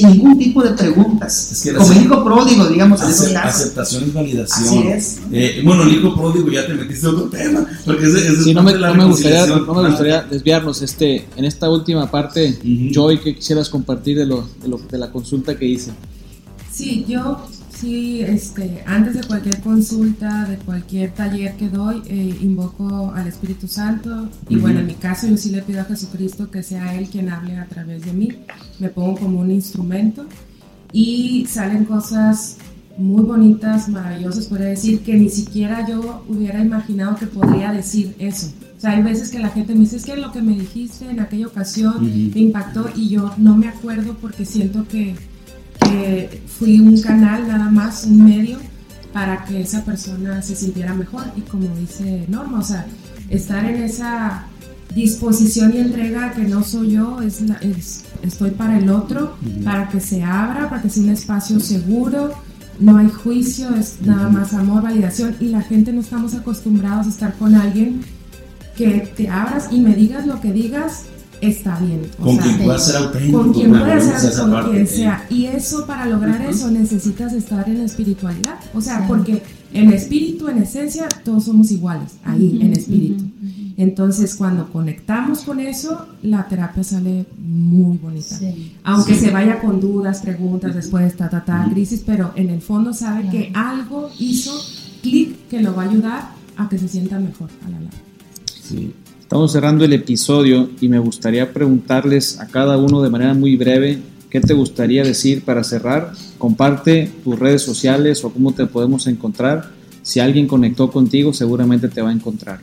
D: sin ningún tipo de preguntas.
B: Es que
D: como el hijo pródigo, digamos, en casos.
B: aceptación y validación.
D: Así es.
B: Eh, bueno, el hijo pródigo ya te metiste a otro tema. Porque ese, ese es
H: Sí, no me, no me gustaría, no me gustaría desviarnos. Este, en esta última parte,
B: Ujú.
H: Joy, ¿qué quisieras compartir de, lo, de, lo- de la consulta que hice?
C: Sí, yo sí, este, antes de cualquier consulta, de cualquier taller que doy, eh, invoco al Espíritu Santo. Y bueno, en mi caso, yo sí le pido a Jesucristo que sea Él quien hable a través de mí. Me pongo como un instrumento y salen cosas muy bonitas, maravillosas, podría decir, que ni siquiera yo hubiera imaginado que podría decir eso. O sea, hay veces que la gente me dice, es que lo que me dijiste en aquella ocasión me impactó y yo no me acuerdo porque siento que, que fui un canal nada más, un medio para que esa persona se sintiera mejor. Y como dice Norma, o sea, estar en esa disposición y entrega que no soy yo, es, la- es- estoy para el otro, para que se abra, para que sea un espacio seguro, no hay juicio, es nada más amor, validación. Y la gente no estamos acostumbrados a estar con alguien que te abras y me digas lo que digas, está bien. O
B: Con
C: sea,
B: quien pueda ser auténtico.
C: con quien pueda ser, con
B: parte,
C: quien
B: eh.
C: sea. Y eso, para lograr eso, necesitas estar en la espiritualidad. O sea, porque en espíritu, en esencia, todos somos iguales, ahí, en espíritu. Entonces, cuando conectamos con eso, la terapia sale muy bonita.
A: Sí.
C: Aunque
B: Sí.
C: se vaya con dudas, preguntas, después, ta, ta, ta, crisis, pero en el fondo sabe
A: Claro.
C: que algo hizo clic que lo va a ayudar a que se sienta mejor a la larga.
B: Sí.
H: Estamos cerrando el episodio y me gustaría preguntarles a cada uno de manera muy breve qué te gustaría decir para cerrar. Comparte tus redes sociales o cómo te podemos encontrar. Si alguien conectó contigo, seguramente te va a encontrar.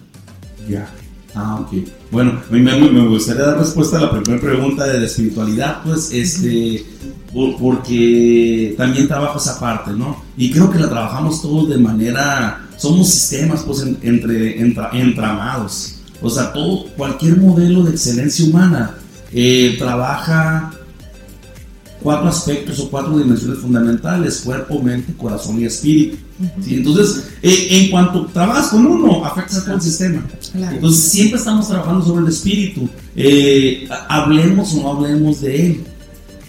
B: Ya. Ah, ok. Bueno, mí me, me gustaría dar respuesta a la primera pregunta de la espiritualidad, pues, este, por- porque también trabajo esa parte, ¿no? Y creo que la trabajamos todos de manera, somos sistemas, pues, en- entre, entra- entramados. O sea, todo, cualquier modelo de excelencia humana eh, trabaja cuatro aspectos o cuatro dimensiones fundamentales, cuerpo, mente, corazón y espíritu. ¿sí? Entonces, eh, en cuanto trabajas con uno, afectas a todo el sistema.
C: Claro.
B: Entonces siempre estamos trabajando sobre el espíritu. Eh, ha- hablemos o no hablemos de él.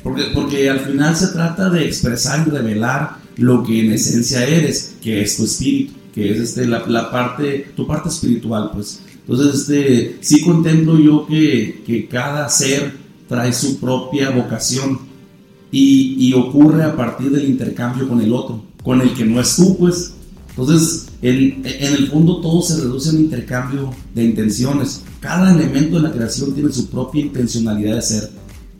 B: Porque, porque al final se trata de expresar y revelar lo que en esencia eres, que es tu espíritu, que es este, la, la parte, tu parte espiritual, pues. Entonces, este, sí contemplo yo que, cada ser trae su propia vocación y, y ocurre a partir del intercambio con el otro, con el que no es tú, pues. Entonces, en, en el fondo todo se reduce a un intercambio de intenciones. Cada elemento de la creación tiene su propia intencionalidad de ser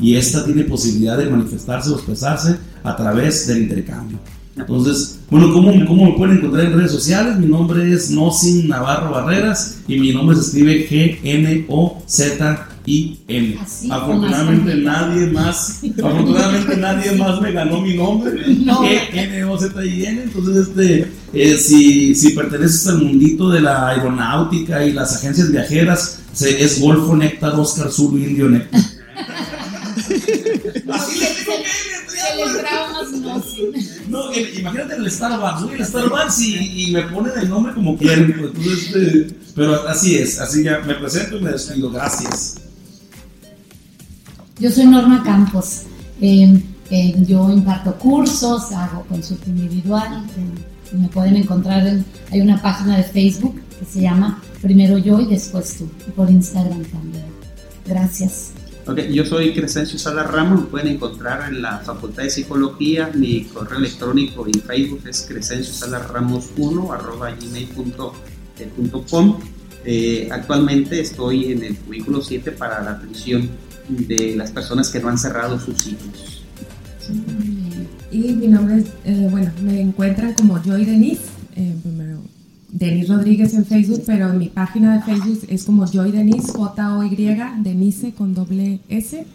B: y esta tiene posibilidad de manifestarse o expresarse a través del intercambio. Entonces, bueno, ¿cómo, ¿cómo me pueden encontrar en redes sociales? Mi nombre es Nosin Navarro Barreras y mi nombre se escribe G-N-O-Z-I-N. Afortunadamente nadie más, afortunadamente nadie más me ganó mi nombre,
A: No.
B: G-N-O-Z-I-N. Entonces, este, eh, si, si perteneces al mundito de la aeronáutica y las agencias viajeras, se- es Golfo Néctar, Oscar Zulu, Indio Néctar. Así le digo que
A: Traumas no, sí.
B: no, eh, imagínate el Starbucks, voy al Starbucks y, y me ponen el nombre como quieren. entonces, este, pero así es, así ya me presento y me despido. Gracias.
A: Yo soy Norma Campos. Eh, eh, yo imparto cursos, hago consulta individual. eh, me pueden encontrar en, hay una página de Facebook que se llama Primero yo y después tú. Y por Instagram también. Gracias.
D: Ok, yo soy Crescencio Sala Ramos, me pueden encontrar en la Facultad de Psicología, mi correo electrónico en Facebook es crescenciosalarramos1 arroba gmail.com. Eh, actualmente estoy en el cubículo 7 para la atención de las personas que no han cerrado sus ciclos.
C: Y mi nombre es, eh, bueno, me encuentran como Joy Denise, eh, primero Denise Rodríguez en Facebook, pero en mi página de Facebook es como Joy Denise, J-O-Y, Denise con doble S.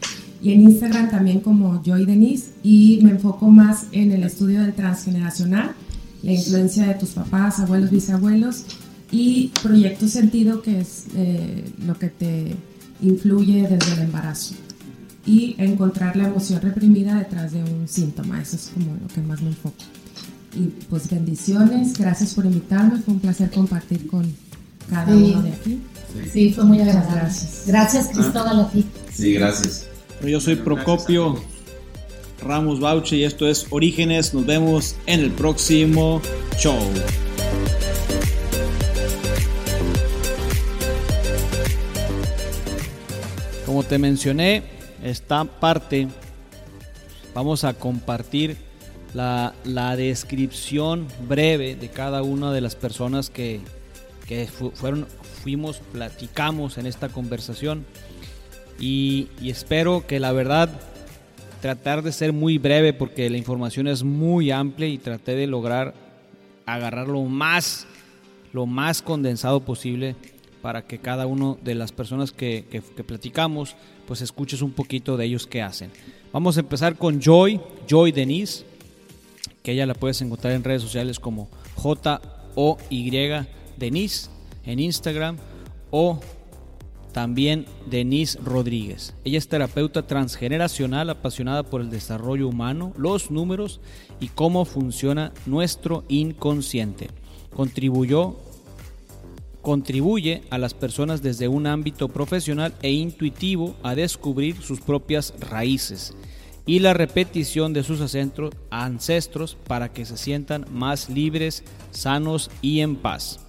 C: Y en Instagram también como Joy Denise. Y me enfoco más en el estudio del transgeneracional, la influencia de tus papás, abuelos, bisabuelos. Y Proyecto Sentido, que es eh, lo que te influye desde el embarazo y encontrar la emoción reprimida detrás de un síntoma. Eso es como lo que más me enfoco. Y pues bendiciones, gracias por invitarme, fue un placer compartir con cada
A: Sí.
C: uno de aquí.
A: Sí, fue muy agradable.
C: gracias.
A: Gracias, Cristóbal, a ti.
B: Sí, gracias.
H: Yo soy Procopio Ramos Bauche y esto es Orígenes. Nos vemos en el próximo show.
E: Como te mencioné, esta parte vamos a compartir la, la descripción breve de cada una de las personas que, que fueron, fuimos, platicamos en esta conversación. Y, espero que la verdad tratar de ser muy breve porque la información es muy amplia y traté de lograr agarrar lo más, lo más condensado posible para que cada una de las personas que, que, que platicamos pues escuches un poquito de ellos qué hacen. Vamos a empezar con Joy, Joy Denise, que ella la puedes encontrar en redes sociales como J-O-Y Denise en Instagram o también Denise Rodríguez. Ella es terapeuta transgeneracional apasionada por el desarrollo humano, los números y cómo funciona nuestro inconsciente. Contribuyó contribuye a las personas desde un ámbito profesional e intuitivo a descubrir sus propias raíces y la repetición de sus ancestros para que se sientan más libres, sanos y en paz.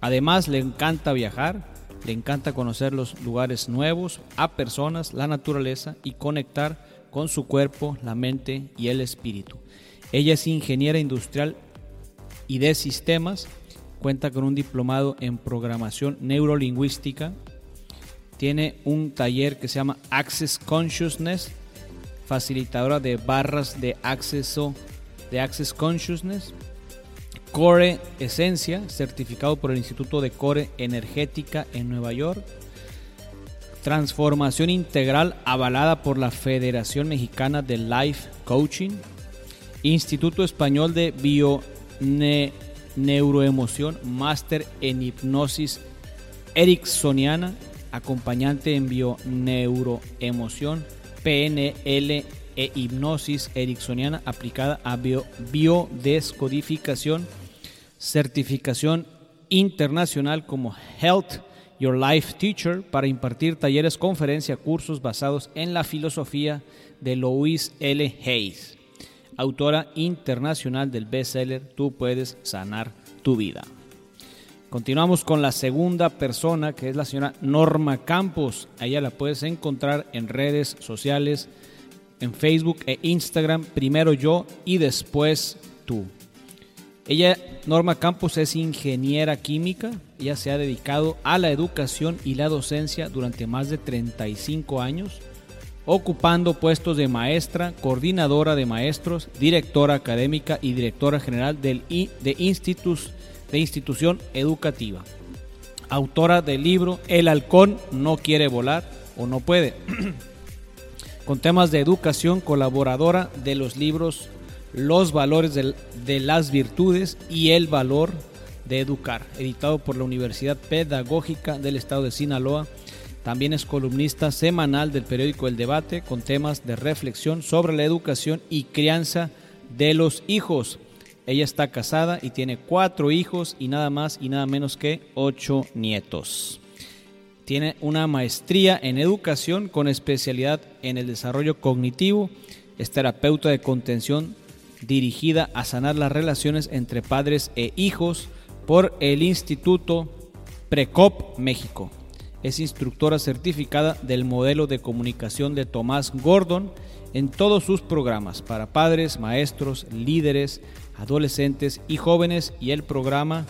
E: Además le encanta viajar, le encanta conocer los lugares nuevos, a personas, la naturaleza y conectar con su cuerpo, la mente y el espíritu. Ella es ingeniera industrial y de sistemas cuenta con un diplomado en programación neurolingüística, tiene un taller que se llama Access Consciousness, facilitadora de barras de acceso de Access Consciousness, Core Esencia, certificado por el Instituto de Core Energética en Nueva York, Transformación Integral avalada por la Federación Mexicana de Life Coaching, Instituto Español de Bio neuroemoción, máster en hipnosis ericksoniana, acompañante en bioneuroemoción, PNL e hipnosis ericksoniana aplicada a biodescodificación, certificación internacional como Health Your Life Teacher para impartir talleres, conferencias, cursos basados en la filosofía de Louise L. Hayes autora internacional del bestseller Tú puedes sanar tu vida. Continuamos con la segunda persona, que es la señora Norma Campos. A ella la puedes encontrar en redes sociales, en Facebook e Instagram, primero yo y después tú. Ella, Norma Campos, es ingeniera química. Ella se ha dedicado a la educación y la docencia durante más de 35 años ocupando puestos de maestra, coordinadora de maestros, directora académica y directora general del de, institutos, de institución educativa. Autora del libro El halcón no quiere volar o no puede. Con temas de educación, colaboradora de los libros Los valores de, de las virtudes y el valor de educar, editado por la Universidad Pedagógica del Estado de Sinaloa también es columnista semanal del periódico El Debate con temas de reflexión sobre la educación y crianza de los hijos. Ella está casada y tiene cuatro hijos y nada más y nada menos que ocho nietos. Tiene una maestría en educación con especialidad en el desarrollo cognitivo. Es terapeuta de contención dirigida a sanar las relaciones entre padres e hijos por el Instituto Precop México. Es instructora certificada del modelo de comunicación de Tomás Gordon en todos sus programas para padres, maestros, líderes, adolescentes y jóvenes y el programa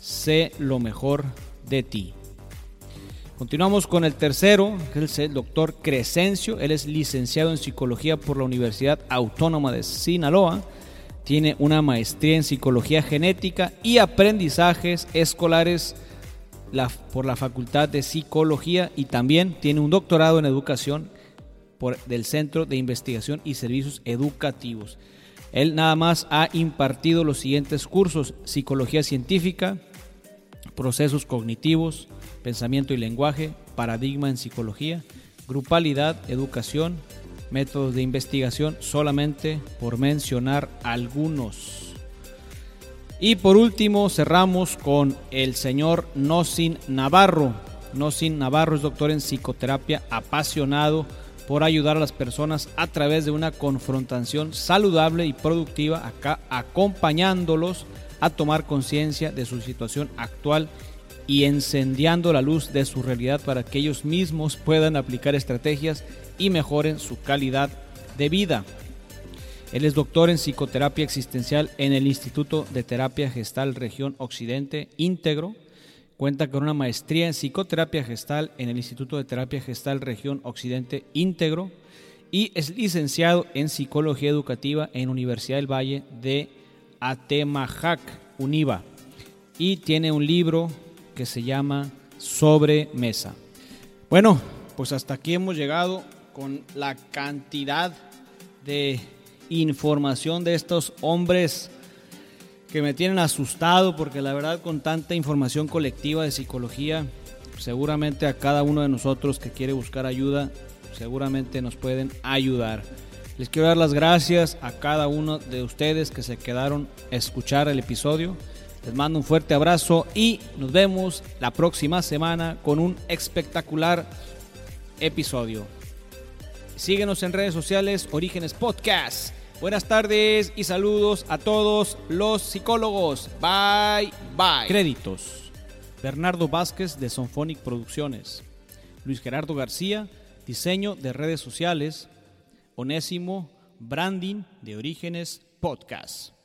E: Sé lo mejor de ti. Continuamos con el tercero, que es el doctor Crescencio. Él es licenciado en psicología por la Universidad Autónoma de Sinaloa. Tiene una maestría en psicología genética y aprendizajes escolares por la Facultad de Psicología y también tiene un doctorado en educación por, del Centro de Investigación y Servicios Educativos. Él nada más ha impartido los siguientes cursos, psicología científica, procesos cognitivos, pensamiento y lenguaje, paradigma en psicología, grupalidad, educación, métodos de investigación, solamente por mencionar algunos. Y por último cerramos con el señor Nosin Navarro. Nosin Navarro es doctor en psicoterapia, apasionado por ayudar a las personas a través de una confrontación saludable y productiva, acá acompañándolos a tomar conciencia de su situación actual y encendiendo la luz de su realidad para que ellos mismos puedan aplicar estrategias y mejoren su calidad de vida. Él es doctor en psicoterapia existencial en el Instituto de Terapia Gestal Región Occidente Íntegro. Cuenta con una maestría en psicoterapia gestal en el Instituto de Terapia Gestal Región Occidente Íntegro y es licenciado en psicología educativa en Universidad del Valle de Atemajac, Univa. Y tiene un libro que se llama Sobre Mesa. Bueno, pues hasta aquí hemos llegado con la cantidad de información de estos hombres que me tienen asustado porque la verdad con tanta información colectiva de psicología, seguramente a cada uno de nosotros que quiere buscar ayuda, seguramente nos pueden ayudar. Les quiero dar las gracias a cada uno de ustedes que se quedaron a escuchar el episodio. Les mando un fuerte abrazo y nos vemos la próxima semana con un espectacular episodio. Síguenos en redes sociales Orígenes Podcast. Buenas tardes y saludos a todos los psicólogos. Bye, bye. Créditos. Bernardo Vázquez de Sonphonic Producciones. Luis Gerardo García, diseño de redes sociales. Onésimo, branding de Orígenes Podcast.